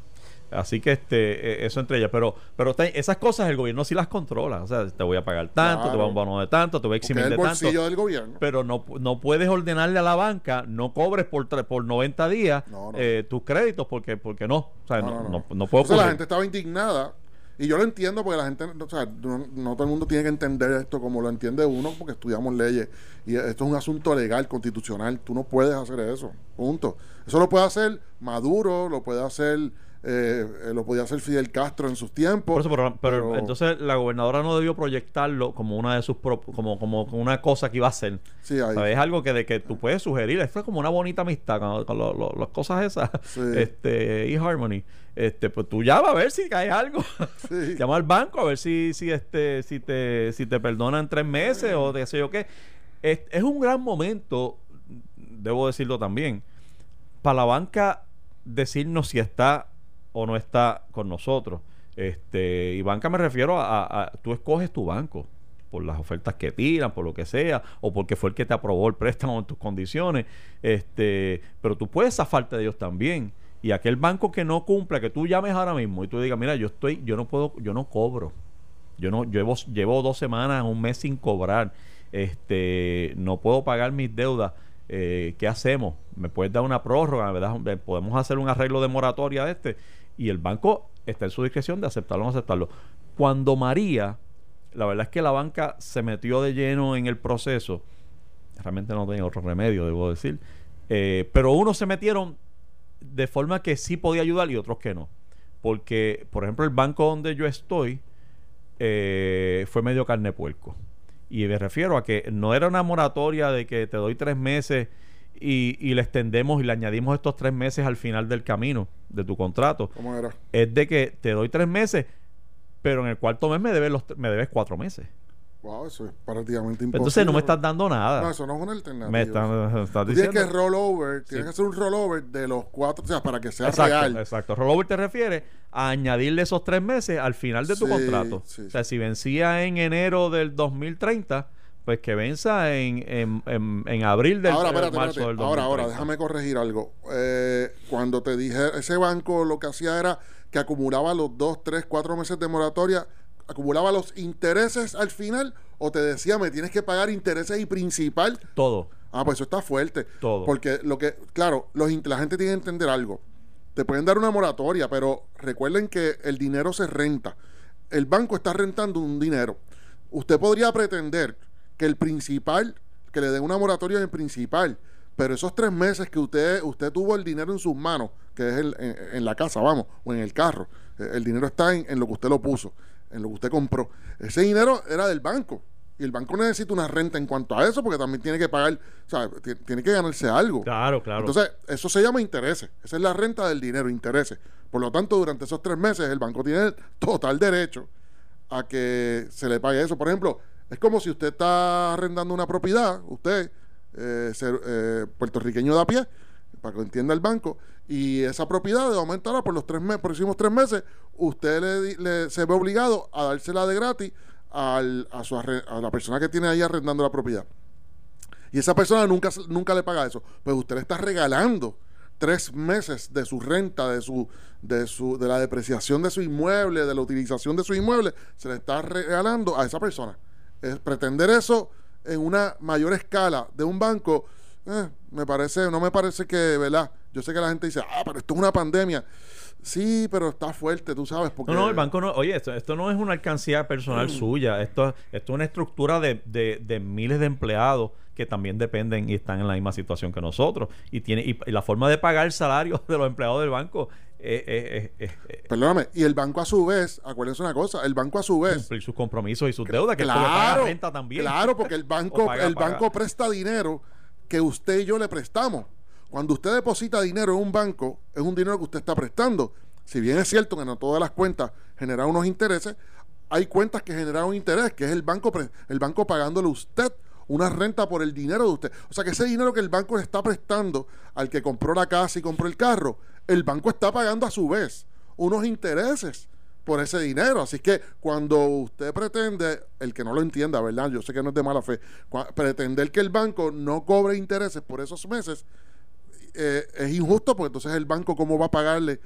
Así que este, eh, eso entre ellas. Pero, pero esas cosas el gobierno sí las controla. O sea, te voy a pagar tanto, te voy a un bono de tanto, te voy a eximir de bolsillo tanto. del gobierno. Pero no, no puedes ordenarle a la banca, no cobres por, por 90 días No, no. eh, tus créditos porque, porque no. O sea, no, No, no, puedo Entonces, la ocurrir. gente estaba indignada. Y yo lo entiendo porque la gente, o sea, no, todo el mundo tiene que entender esto como lo entiende uno porque estudiamos leyes. Y esto es un asunto legal, constitucional. Tú no puedes hacer eso. Punto. Eso lo puede hacer Maduro, lo puede hacer, eh, lo podía hacer Fidel Castro en sus tiempos. Por eso, pero, pero pero- entonces la gobernadora no debió proyectarlo como una de sus pro- como, como una cosa que iba a hacer. Sí, ahí. ¿Sabes? Es algo que de que tú puedes sugerir. Esto es como una bonita amistad con, con lo- lo- las cosas esas. Sí. Este, y Harmony. Este, pues tú llama a ver si cae algo. Sí. llama al banco a ver si, si este, si te, si te perdonan tres meses o de qué sé yo qué. Es, es un gran momento, debo decirlo también, para la banca decirnos si está o no está con nosotros. Este, y banca me refiero a, tú escoges tu banco por las ofertas que tiran, por lo que sea, o porque fue el que te aprobó el préstamo en tus condiciones. Este, pero tú puedes zafarte de ellos también. Y aquel banco que no cumpla, que tú llames ahora mismo y tú digas, mira, yo estoy, yo no puedo, yo no cobro. Yo no, llevo, llevo dos semanas, un mes sin cobrar. Este, no puedo pagar mis deudas. eh, ¿qué hacemos? ¿Me puedes dar una prórroga? ¿verdad? ¿Podemos hacer un arreglo de moratoria de este? Y el banco está en su discreción de aceptarlo o no aceptarlo. Cuando María, la verdad es que la banca se metió de lleno en el proceso, realmente no tenía otro remedio, debo decir, eh, pero unos se metieron de forma que sí podía ayudar y otros que no. Porque, por ejemplo, el banco donde yo estoy eh, fue medio carne puerco. Y me refiero a que no era una moratoria de que te doy tres meses y, y, le extendemos y le añadimos estos tres meses al final del camino de tu contrato. ¿Cómo era? Es de que te doy tres meses, pero en el cuarto mes me debes, los, me debes cuatro meses. Wow, eso es prácticamente imposible. Entonces no me estás dando nada. No, eso no es una alternativa. Me estás, estás diciendo. Tienes que rollover, tienes Sí. que hacer un rollover de los cuatro, o sea, para que sea Exacto, real. exacto. Rollover te refiere a añadirle esos tres meses al final de tu Sí, contrato. sí, o sea, si vencía en enero del 2030, pues que venza en, en, en, en abril del ahora, eh, espérate, marzo espérate. del Ahora, 2030. ahora, déjame corregir algo. Eh, cuando te dije, ese banco lo que hacía era que acumulaba los dos, tres, cuatro meses de moratoria, acumulaba los intereses al final, o te decía, me tienes que pagar intereses y principal. Todo. Ah, pues eso está fuerte. Todo. Porque lo que, claro, los, la gente tiene que entender algo. Te pueden dar una moratoria, pero recuerden que el dinero se renta. El banco está rentando un dinero. Usted podría pretender que el principal, que le den una moratoria en el principal, pero esos tres meses que usted, usted tuvo el dinero en sus manos, que es el- en, en la casa, vamos, o en el carro, eh, el dinero está en, en lo que usted lo puso, en lo que usted compró. Ese dinero era del banco. Y el banco necesita una renta en cuanto a eso, porque también tiene que pagar, o sea, ti- tiene que ganarse algo. Claro, claro. Entonces, eso se llama intereses. Esa es la renta del dinero, intereses. Por lo tanto, durante esos tres meses, el banco tiene el total derecho a que se le pague eso. Por ejemplo, es como si usted está arrendando una propiedad, usted, eh, ser, eh, puertorriqueño de a pie, para que entienda el banco, y esa propiedad de momento ahora por los tres meses, próximos tres meses, usted le, le- se ve obligado a dársela de gratis a, la persona que tiene ahí arrendando la propiedad. Y esa persona nunca, nunca le paga eso. Pues usted le está regalando tres meses de su renta, de su, de su, de la depreciación de su inmueble, de la utilización de su inmueble, se le está regalando a esa persona. Es pretender eso en una mayor escala de un banco, eh, me parece, no me parece que, ¿verdad? Yo sé que la gente dice, ah, pero esto es una pandemia. Sí, pero está fuerte, tú sabes, porque No, no, el banco no. Oye, esto, esto no es una alcancía Mm. personal suya. Esto, esto es una estructura de, de, de miles de empleados que también dependen y están en la misma situación que nosotros. Y tiene y, y la forma de pagar el salario de los empleados del banco es- es- es Perdóname, y el banco a su vez, acuérdense una cosa, el banco a su vez cumplir sus compromisos y sus deudas, que le paga renta también. Claro, porque el banco, paga, el paga. banco presta dinero que usted y yo le prestamos. Cuando usted deposita dinero en un banco, es un dinero que usted está prestando. Si bien es cierto que no todas las cuentas generan unos intereses, hay cuentas que generan un interés, que es el banco, el banco pagándole a usted una renta por el dinero de usted. O sea que ese dinero que el banco le está prestando al que compró la casa y compró el carro, el banco está pagando a su vez unos intereses por ese dinero. Así que cuando usted pretende, el que no lo entienda, ¿verdad? Yo sé que no es de mala fe, pretender que el banco no cobre intereses por esos meses eh, es injusto, porque entonces el banco, ¿cómo va a pagarle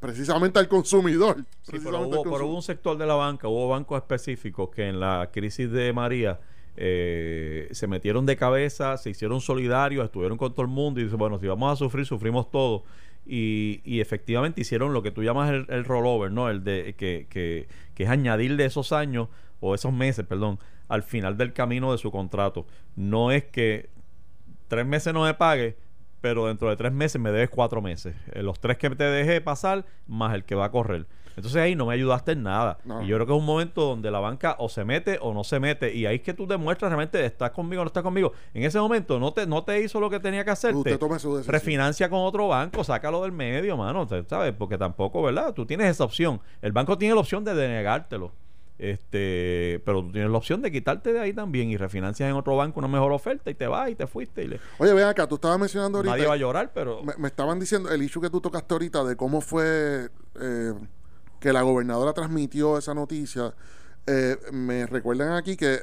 precisamente al consumidor? Sí, pero Precisamente al hubo, pero hubo un sector de la banca, hubo bancos específicos que en la crisis de María eh, se metieron de cabeza, se hicieron solidarios, estuvieron con todo el mundo y dice, bueno, si vamos a sufrir, sufrimos todos. Y, y efectivamente hicieron lo que tú llamas el, el rollover, ¿no? El de que, que, que es añadirle esos años o esos meses, perdón, al final del camino de su contrato. No es que tres meses no me pague, pero dentro de tres meses me debes cuatro meses. Eh, los tres que te dejé pasar, más el que va a correr. Entonces ahí no me ayudaste en nada. No. Y yo creo que es un momento donde la banca o se mete o no se mete. Y ahí es que tú demuestras realmente estás conmigo o no estás conmigo. En ese momento no te, no te hizo lo que tenía que hacerte. Usted tome su decisión. Refinancia con otro banco, sácalo del medio, mano. ¿Sabes? Porque tampoco, ¿verdad? Tú tienes esa opción. El banco tiene la opción de denegártelo. Este, pero tú tienes la opción de quitarte de ahí también y refinancias en otro banco una mejor oferta y te vas y te fuiste y le- Oye, ven acá, tú estabas mencionando ahorita. nadie va a llorar, pero me, me estaban diciendo el issue que tú tocaste ahorita de cómo fue eh, que la gobernadora transmitió esa noticia. Eh, me recuerdan aquí que,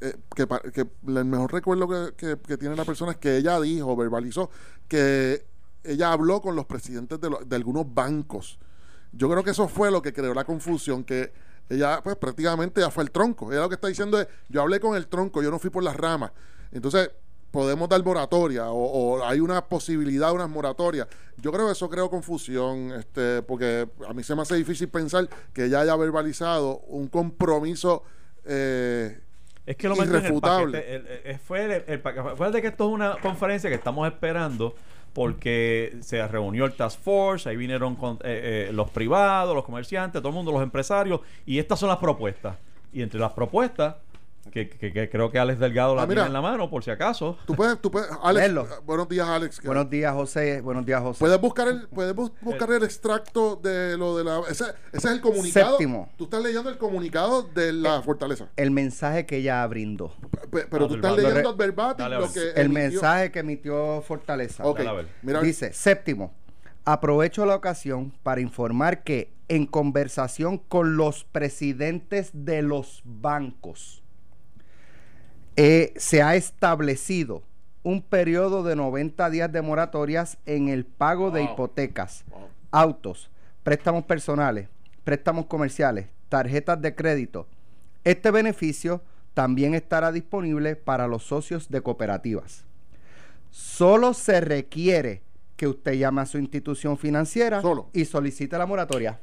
eh, que, que el mejor recuerdo que, que- que tiene la persona es que ella dijo, verbalizó, que ella habló con los presidentes de, lo- de algunos bancos. Yo creo que eso fue lo que creó la confusión, que ella pues prácticamente ya fue el tronco. Ella lo que está diciendo es, yo hablé con el tronco, yo no fui por las ramas. Entonces, podemos dar moratoria o, o hay una posibilidad de unas moratorias. Yo creo que eso creó confusión, este, porque a mí se me hace difícil pensar que ella haya verbalizado un compromiso eh, Es que lo metió en el Irrefutable. paquete, el- el- fue, el. Acuérdate que esto es una conferencia que estamos esperando porque se reunió el Task Force, ahí vinieron con, eh, eh, los privados, los comerciantes, todo el mundo, los empresarios, y estas son las propuestas. Y entre las propuestas, que, que- que creo que Alex Delgado la Ah, mira. tiene en la mano, por si acaso. Tú puedes, tú puedes, Alex, Verlo. eh, buenos días, Alex. Buenos días, José. Buenos días, José. Puedes buscar el, puedes bus- buscar el extracto de lo de la. Ese, ese es el comunicado. Séptimo. Tú estás leyendo el comunicado de la fortaleza. El mensaje que ella brindó. Pe- Pero Ah, tú estás leyendo al verbatim lo que. El emitió- mensaje que emitió Fortaleza. Ok, Dale a ver. mira, Dice, séptimo, aprovecho la ocasión para informar que en conversación con los presidentes de los bancos, eh, se ha establecido un periodo de 90 días de moratorias en el pago de hipotecas, Wow. autos, préstamos personales, préstamos comerciales, tarjetas de crédito. Este beneficio también estará disponible para los socios de cooperativas. Solo se requiere que usted llame a su institución financiera Solo. y solicite la moratoria.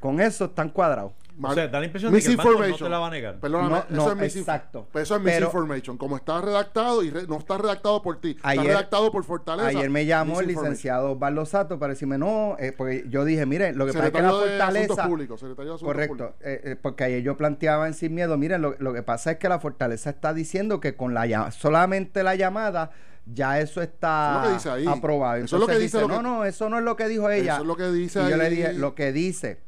Con eso están cuadrados. O sea, da la impresión de que el banco no te la va a negar. Perdóname, No, eso no, es exacto. Pero eso es Pero- misinformation. Como está redactado y re- no está redactado por ti, está redactado por Fortaleza. Ayer me llamó el licenciado Barlosato para decirme, no, eh, porque yo dije, mire, lo que pasa es que la de fortaleza... Públicos. Secretario de Asuntos Correcto, eh, eh, porque ayer yo planteaba en Sin Miedo, miren, lo, lo que pasa es que la fortaleza está diciendo que con la solamente la llamada ya eso está Eso es lo que dice ahí. aprobado. Eso es lo que dice dice, lo no, que- no, eso no es lo que dijo ella. Eso es lo que dice y yo le ahí. dije, lo que dice,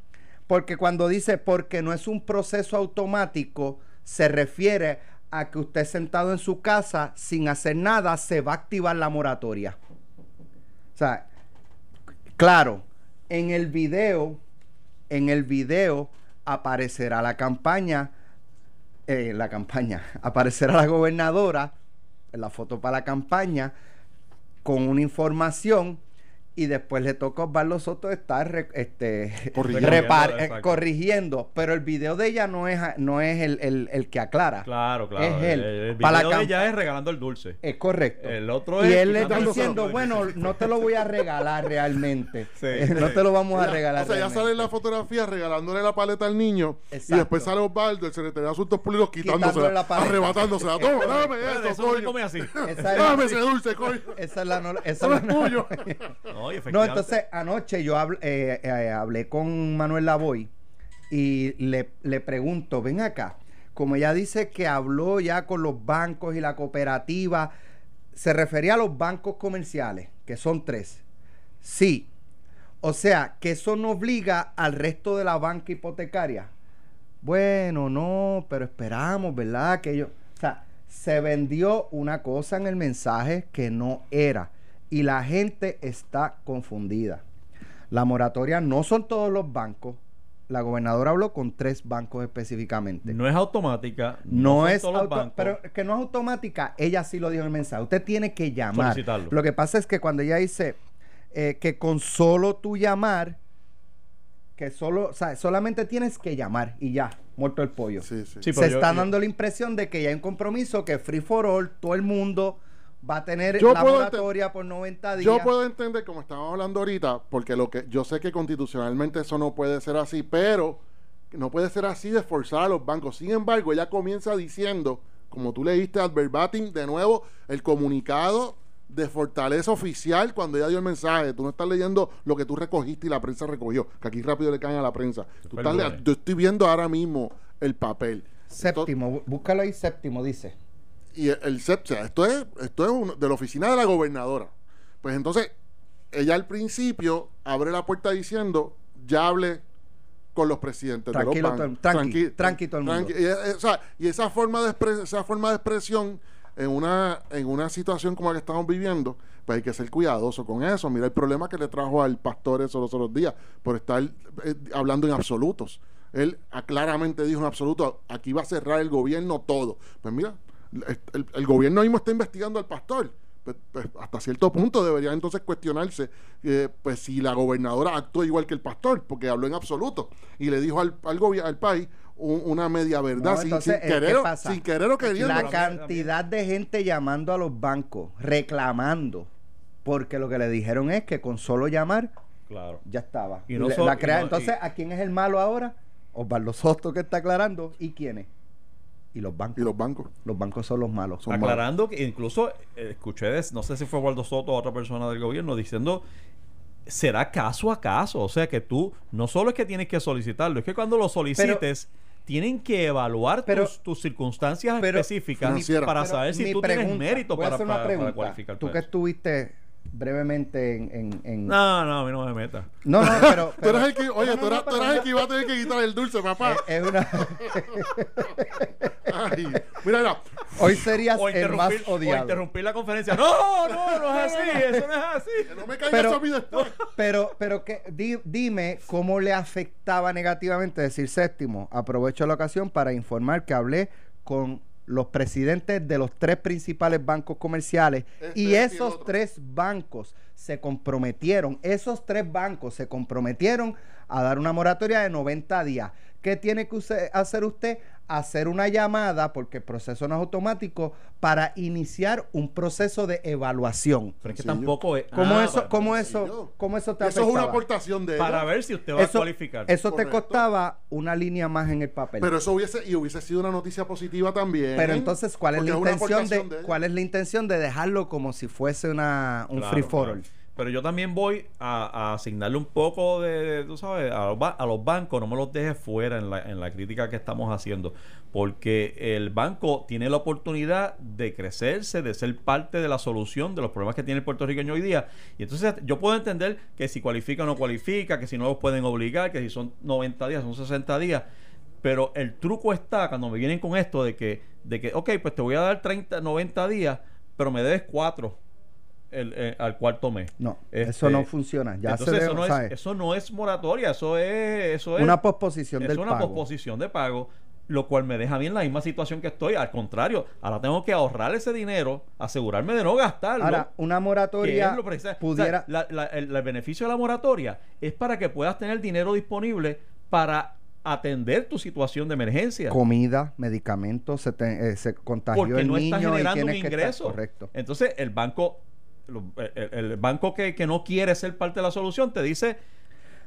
porque cuando dice porque no es un proceso automático, se refiere a que usted sentado en su casa sin hacer nada se va a activar la moratoria. O sea, claro, en el video, en el video aparecerá la campaña, eh, la campaña, aparecerá la gobernadora, en la foto para la campaña, con una información y después le toca a Osvaldo Soto estar re- este, Corrigiendo. repar- eh, corrigiendo, pero el video de ella no es, no es el, el- el que aclara. Claro, claro. Es él. El, el video de ella es regalando el dulce. Es correcto. El otro y es él le está diciendo, bueno, no te lo voy a regalar realmente. Sí, no te lo vamos a regalar O sea, ya sale la fotografía regalándole la paleta al niño y después sale Osvaldo, el secretario de Asuntos Públicos, quitándosela, la paleta. arrebatándosela. Toma, dame eso, coño. come así. Esa Dame ese dulce, coño. Esa es la no, esa es la- tuyo. No, y No, efectivamente. entonces anoche yo eh, eh, hablé con Manuel Lavoy y le, le pregunto, ven acá, como ella dice que habló ya con los bancos y la cooperativa, se refería a los bancos comerciales, que son tres. Sí. O sea, que eso no obliga al resto de la banca hipotecaria. Bueno, no, pero esperamos, ¿verdad? Que ellos... O sea, se vendió una cosa en el mensaje que no era. Y la gente está confundida. La moratoria no son todos los bancos. La gobernadora habló con tres bancos específicamente. No es automática. No, son es todos los auto- bancos. pero que no es automática, ella sí lo dijo en el mensaje. Usted tiene que llamar. Solicitarlo. Lo que pasa es que cuando ella dice eh, que con solo tu llamar, que solo, o sea, solamente tienes que llamar y ya, muerto el pollo. Sí, sí. Sí, Se yo- está yo- dando la impresión de que ya hay un compromiso que free for all, todo el mundo va a tener Yo la puedo moratoria por 90 días. Yo puedo entender, como estábamos hablando ahorita, porque lo que yo sé que constitucionalmente eso no puede ser así, pero no puede ser así de forzar a los bancos. Sin embargo, ella comienza diciendo, como tú leíste al verbatim, de nuevo, el comunicado de Fortaleza Oficial cuando ella dio el mensaje. Tú no estás leyendo lo que tú recogiste y la prensa recogió, que aquí rápido le caen a la prensa. Tú estás yo estoy viendo ahora mismo el papel. Séptimo, bú- búscalo ahí, séptimo, dice. Y el, el CEP, o sea, esto es, esto es uno- de la oficina de la gobernadora. Pues entonces, ella al principio abre la puerta diciendo, ya hable con los presidentes Tranquilo de los bancos. todo- tranqui- tranqui todo el mundo. y, eh, o, sea, y esa forma de expre- esa forma de expresión en una, en una situación como la que estamos viviendo, pues hay que ser cuidadoso con eso. Mira el problema que le trajo al pastor eso los otros días, por estar eh, hablando en absolutos. Él ah, claramente dijo en absoluto, aquí va a cerrar el gobierno todo. Pues mira, el, gobierno mismo está investigando al pastor. Pues, pues, hasta cierto punto debería entonces cuestionarse eh, pues si la gobernadora actuó igual que el pastor, porque habló en absoluto y le dijo al, al, al país un- una media verdad No, sin, entonces, sin ¿eh, querer, sin querer o queriendo. La cantidad de gente llamando a los bancos, reclamando, porque lo que le dijeron es que con solo llamar Claro. ya estaba. Y no Le- so- la y crea- no- Entonces, y- ¿a quién es el malo ahora? Osvaldo Soto que está aclarando. ¿Y quiénes? Y los bancos. Y los bancos. Los bancos son los malos. Son malos. Aclarando que incluso eh, escuché, de- no sé si fue Waldo Soto o otra persona del gobierno, diciendo será caso a caso. O sea que tú no solo es que tienes que solicitarlo, es que cuando lo solicites tienen que evaluar pero- tus, tus circunstancias pero- específicas para Pero saber si tú tienes pregunta, mérito voy a para, para- para cualificar Tú que estuviste brevemente en... en- en- No, no, a mí no me metas. no, no, pero... Tú eres el que, oye, No, tú no, eres, no, tú pero eres el no- que iba a tener que quitar el dulce, papá. es una... Ay, mira, mira. Hoy serías el más interrumpir, o odiado. interrumpir la conferencia. No, no, no es así, eso no es así. Que no me caiga Pero- eso a mí después. Pero, pero que, di- dime cómo le afectaba negativamente decir séptimo. Aprovecho la ocasión para informar que hablé con los presidentes de los tres principales bancos comerciales Este y esos tres bancos se comprometieron, esos tres bancos se comprometieron a dar una moratoria de 90 días. ¿Qué tiene que hacer usted? Hacer una llamada, porque el proceso no es automático, para iniciar un proceso de evaluación. Pero es que tampoco es. ¿Cómo Ah, eso, cómo eso, cómo eso te Eso es una aportación de Para ver si usted va eso, a cualificar. eso te costaba una línea más en el papel. Pero eso hubiese, y hubiese sido una noticia positiva también. Pero entonces, ¿cuál es la intención de cuál es la intención de dejarlo como si fuese una un Claro, free for claro. Pero yo también voy a, asignarle un poco de, de- tú sabes, a los, a los bancos, no me los dejes fuera en la, en la crítica que estamos haciendo, porque el banco tiene la oportunidad de crecerse, de ser parte de la solución de los problemas que tiene el puertorriqueño hoy día. Y entonces yo puedo entender que si cualifica o no cualifica, que si no los pueden obligar, que si son 90 días, son 60 días. Pero el truco está cuando me vienen con esto de que, de que ok, pues te voy a dar 30, 90 días, pero me debes 4 el, eh, al cuarto mes. No, Este, eso no funciona. Ya entonces se eso, debe- no ¿sabes? es, eso no es moratoria, eso es, eso es una posposición es del una pago. posposición de pago, lo cual me deja a mí en la misma situación que estoy. Al contrario, ahora tengo que ahorrar ese dinero, asegurarme de no gastarlo. Ahora, una moratoria es lo precisa- o sea, pudiera la- la- el, el beneficio de la moratoria es para que puedas tener dinero disponible para atender tu situación de emergencia. comida, medicamentos, se, te- eh, se contagió porque el no niño está y generando un estar- ingreso. correcto. Entonces, el banco, el, el banco que, que no quiere ser parte de la solución te dice,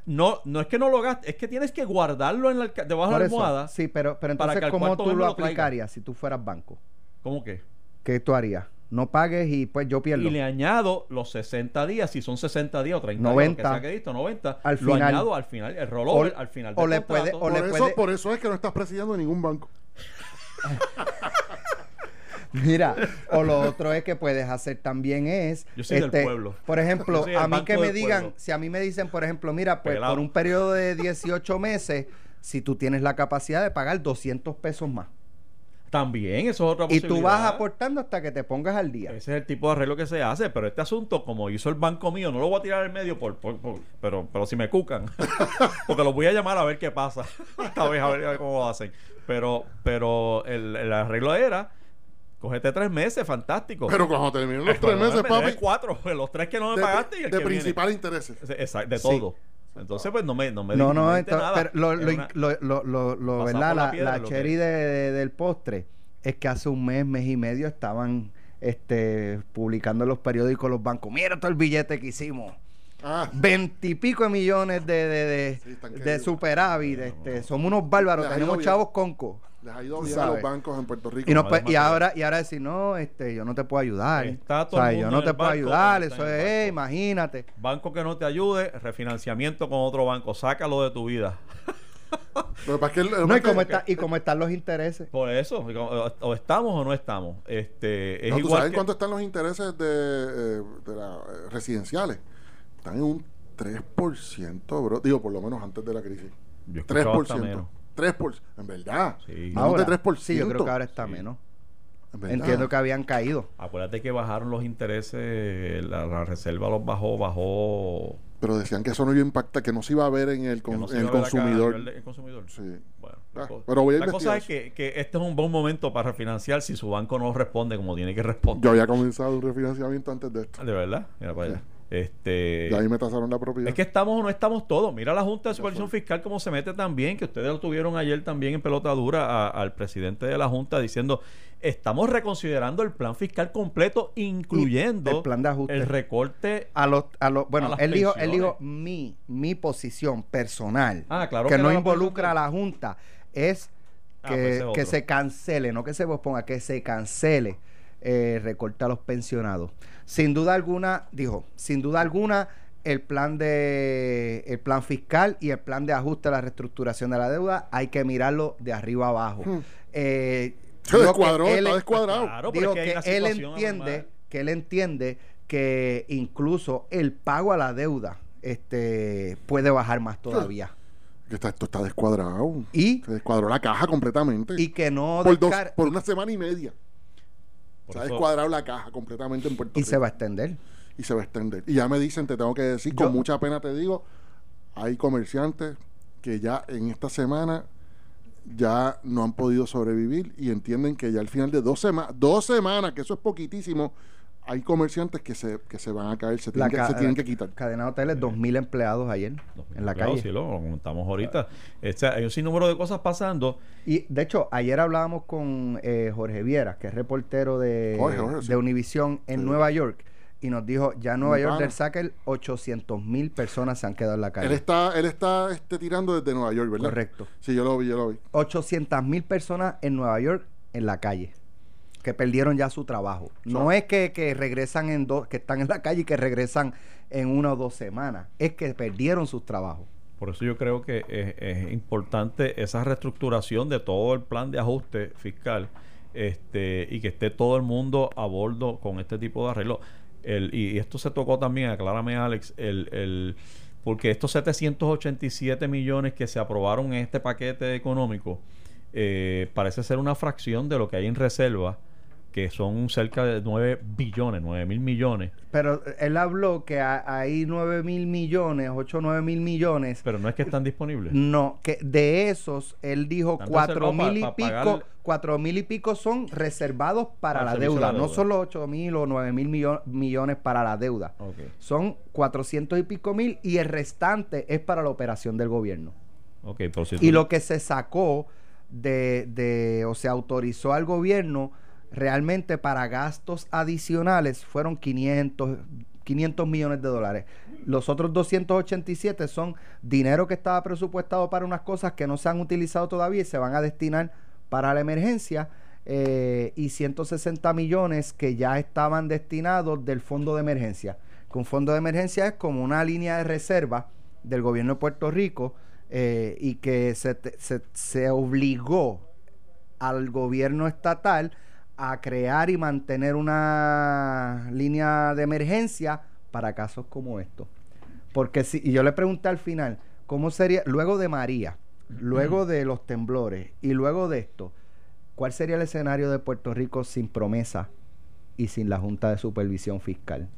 no, no es que no lo gastes, es que tienes que guardarlo en la, debajo de la almohada. sí, pero, pero para entonces, que al ¿cómo tú lo aplicarías si tú fueras banco? ¿Cómo que? ¿Qué tú harías? No pagues y pues yo pierdo. Y le añado los 60 días, si son 60 días o 30 días, 90. lo que sea que diste, 90, Al lo final. añado al final, el rollover O- al final o del le puede- contrato. o Por le eso, puede- por eso es que no estás presidiendo ningún banco. Mira, o lo otro es que puedes hacer también es. este, Yo soy del pueblo. Por ejemplo, a mí que me digan, pueblo. si a mí me dicen, por ejemplo, mira, pues Pelado. por un periodo de 18 meses, si tú tienes la capacidad de pagar 200 pesos más. También, eso es otra Y posibilidad. tú vas aportando hasta que te pongas al día. Ese es el tipo de arreglo que se hace, pero este asunto, como hizo el banco mío, no lo voy a tirar al medio, por, por- por- pero, pero si me cucan, porque los voy a llamar a ver qué pasa, esta vez a ver, cómo lo hacen. Pero, pero el, el arreglo era, cógete tres meses, fantástico. Pero cuando terminen los tres meses, me papi, cuatro, los tres que no me de, pagaste y el de que viene. principal intereses. Exacto, de Sí. todo. Entonces, pues no me, no me No, no, entonces, nada. pero lo, lo, una- lo, lo, lo- lo- Pasar ¿verdad? la La, piedra cherry de- de- del postre es que hace un mes, mes y medio estaban este, publicando en los periódicos los bancos. Mira todo el billete que hicimos. Ah, Veintipico de millones de, de, de, Sí, de superávit. Este, somos unos bárbaros, tenemos chavos concos. Les ha ido bien a los bancos en Puerto Rico. Y, no, ahora y ahora decir, no, este, yo no te puedo ayudar. Está O todo sea, yo no te puedo ayudar, eso es, eh, barco. imagínate. Banco que no te ayude, refinanciamiento con otro banco, sácalo de tu vida. Que lo No, y cómo, está, y cómo están los intereses. Por eso, o estamos o no estamos. Este, es No, ¿Tú igual sabes que- cuánto están los intereses de, eh, de las eh, residenciales? Están en un 3%, bro. Digo, por lo menos antes de la crisis. Yo he escuchado hasta 3%. menos. 3%. En verdad. Sí. Menos Ahora, de 3%. sí, yo creo que ahora está Sí. menos. Entiendo que habían caído. Acuérdate que bajaron los intereses, la, la reserva los bajó, bajó. Pero decían que eso no iba a impactar, que no se iba a ver en el, con- no en acá consumidor. el consumidor. Sí. Bueno, Ah, pero voy a la cosa es que, que este es un buen momento para refinanciar si su banco no responde como tiene que responder. Yo había comenzado un refinanciamiento antes de esto. De verdad, mira para allá. Este, Y ahí me tasaron la propiedad. es que estamos o no estamos todos. Mira la Junta de Supervisión Fiscal cómo se mete también, que ustedes lo tuvieron ayer también en pelota dura a- al presidente de la Junta diciendo, estamos reconsiderando el plan fiscal completo, incluyendo el plan de ajuste. el recorte. A los, a los, bueno, A él dijo, él dijo mi, mi posición personal, Ah, claro que que no la involucra a la Junta, es Ah, que, pues que se cancele, no que se posponga, que se cancele eh, recorte a los pensionados. Sin duda alguna, dijo, sin duda alguna, el plan de el plan fiscal y el plan de ajuste a la reestructuración de la deuda hay que mirarlo de arriba abajo. Eh, Se descuadró, él- está descuadrado. Claro, es que él entiende que él entiende que incluso el pago a la deuda este puede bajar más todavía Que está- esto está descuadrado. y Se descuadró la caja completamente. y que no por, dos, por una semana y media. Por se ha descuadrado la caja completamente en Puerto y Rico. se va a extender y se va a extender. Y ya me dicen, te tengo que decir, Yo- con mucha pena te digo, hay comerciantes que ya en esta semana ya no han podido sobrevivir y entienden que ya al final de dos semanas, dos semanas, que eso es poquitísimo, hay comerciantes que se, que se van a caer, se tienen, que, se tienen que quitar. cadena de hoteles 2000 empleados ayer en la Claro, calle sí, lo comentamos ahorita. Este, hay un sinnúmero de cosas pasando. y de hecho ayer hablábamos con eh, Jorge Viera que es reportero de, Jorge, Jorge, sí. de Univisión en Sí. Nueva York y nos dijo ya en Nueva York del Sacker 800 mil personas se han quedado en la calle Él está, él está este, tirando desde Nueva York, ¿verdad? correcto Sí, yo lo vi, yo lo vi. 800 mil personas en Nueva York en la calle que perdieron ya su trabajo. No So- es que, que regresan en dos, que están en la calle y que regresan en una o dos semanas. Es que perdieron sus trabajos. Por eso yo creo que es, es importante esa reestructuración de todo el plan de ajuste fiscal este y que esté todo el mundo a bordo con este tipo de arreglo. El, y, y esto se tocó también, aclárame Alex, el, el, porque estos 787 millones que se aprobaron en este paquete económico eh, parece ser una fracción de lo que hay en reserva, que son cerca de 9 billones, 9 mil millones. Pero él habló que ha- hay 9 mil millones, 8 o 9 mil millones. Pero no es que están disponibles. No, que de esos, él dijo Están 4 reservados mil y pa- pico, pagar- 4 mil y pico son reservados para Para la deuda, no son los 8 mil o 9 mil millo- millones para la deuda. Son 400 y pico mil y el restante es para la operación del gobierno. Ok, pero si Y tú- lo que se sacó de, de, o se autorizó al gobierno realmente para gastos adicionales fueron 500, 500 millones de dólares. Los otros 287 son dinero que estaba presupuestado para unas cosas que no se han utilizado todavía y se van a destinar para la emergencia eh, y 160 millones que ya estaban destinados del fondo de emergencia. Que un fondo de emergencia es como una línea de reserva del gobierno de Puerto Rico eh, y que se, se, se obligó al gobierno estatal a crear y mantener una línea de emergencia para casos como estos. Porque si, y yo le pregunté al final, ¿cómo sería, luego de María, luego de los temblores y luego de esto, cuál sería el escenario de Puerto Rico sin promesa y sin la Junta de Supervisión Fiscal?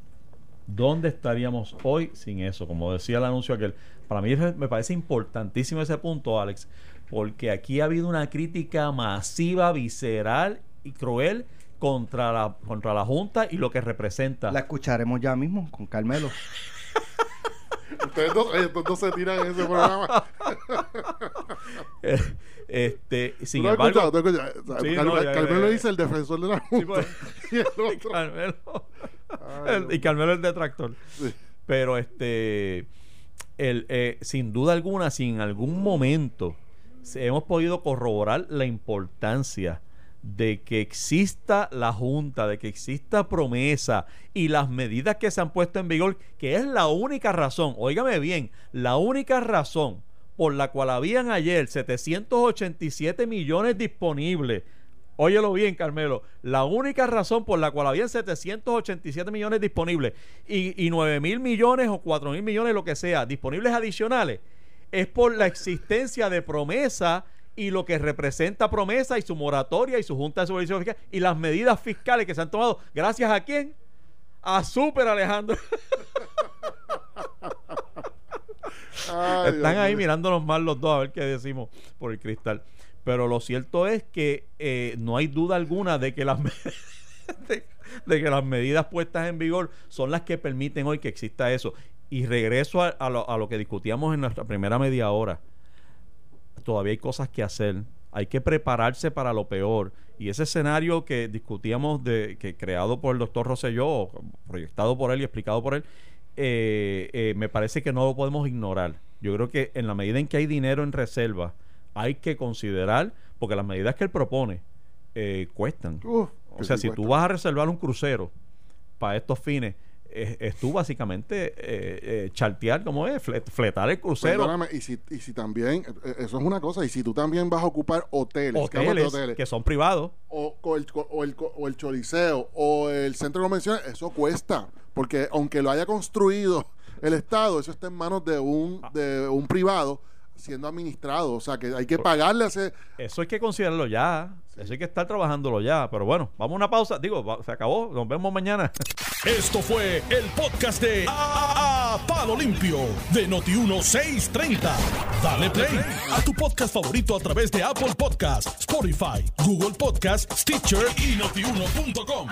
¿Dónde estaríamos hoy sin eso? Como decía el anuncio aquel. Para mí me parece importantísimo ese punto, Alex, porque aquí ha habido una crítica masiva, visceral y cruel contra la, contra la Junta y lo que representa. La escucharemos ya mismo con Carmelo. Ustedes estos dos se tiran en ese programa. este, sin ¿Tú lo has embargo, Sí, no, Carmelo dice el defensor de la Sí, Junta. pues. y el y otro. Carmelo, Ay, el- y Carmelo el detractor. Sí. Pero este, el, eh, sin duda alguna, si en algún momento se- hemos podido corroborar la importancia de que exista la Junta, de que exista promesa y las medidas que se han puesto en vigor, que es la única razón, óigame bien, la única razón por la cual habían ayer 787 millones disponibles. Óyelo bien, Carmelo. La única razón por la cual habían 787 millones disponibles y, y 9 mil millones o 4 mil millones, lo que sea, disponibles adicionales, es por la existencia de promesa y lo que representa promesa y su moratoria y su Junta de Supervisión Fiscal y las medidas fiscales que se han tomado. ¿Gracias a quién? A Super Alejandro. Ay, Dios Están ahí mirándonos mal los dos a ver qué decimos por el cristal. Pero lo cierto es que eh, no hay duda alguna de que las de, de que las medidas puestas en vigor son las que permiten hoy que exista eso. Y regreso a, a lo, a lo que discutíamos en nuestra primera media hora. Todavía hay cosas que hacer. Hay que prepararse para lo peor. Y ese escenario que discutíamos, de, que creado por el doctor Rosselló, proyectado por él y explicado por él, eh, eh, me parece que no lo podemos ignorar. Yo creo que en la medida en que hay dinero en reserva, hay que considerar, porque las medidas que él propone eh, cuestan. Uf, o sea, si tú vas a reservar un crucero para estos fines, es, es tú básicamente eh, eh, chartear, como es? Flet- fletar el crucero. Perdóname, y si, y si también, eh, eso es una cosa, y si tú también vas a ocupar hoteles, Hoteles hoteles, que son privados. o, o el, o, el, o el Choliseo o el centro de convenciones, eso cuesta. Porque aunque lo haya construido el Estado, eso está en manos de un, Ah. de un privado siendo administrado. O sea que hay que pagarle a ese. Eso hay que considerarlo ya. Eso hay que estar trabajándolo ya. Pero bueno, vamos a una pausa. Digo, va- se acabó. Nos vemos mañana. Esto fue el podcast de A, A- Palo Limpio de Noti1630. Dale play a tu podcast favorito a través de Apple Podcasts, Spotify, Google Podcasts, Stitcher y notiuno.com.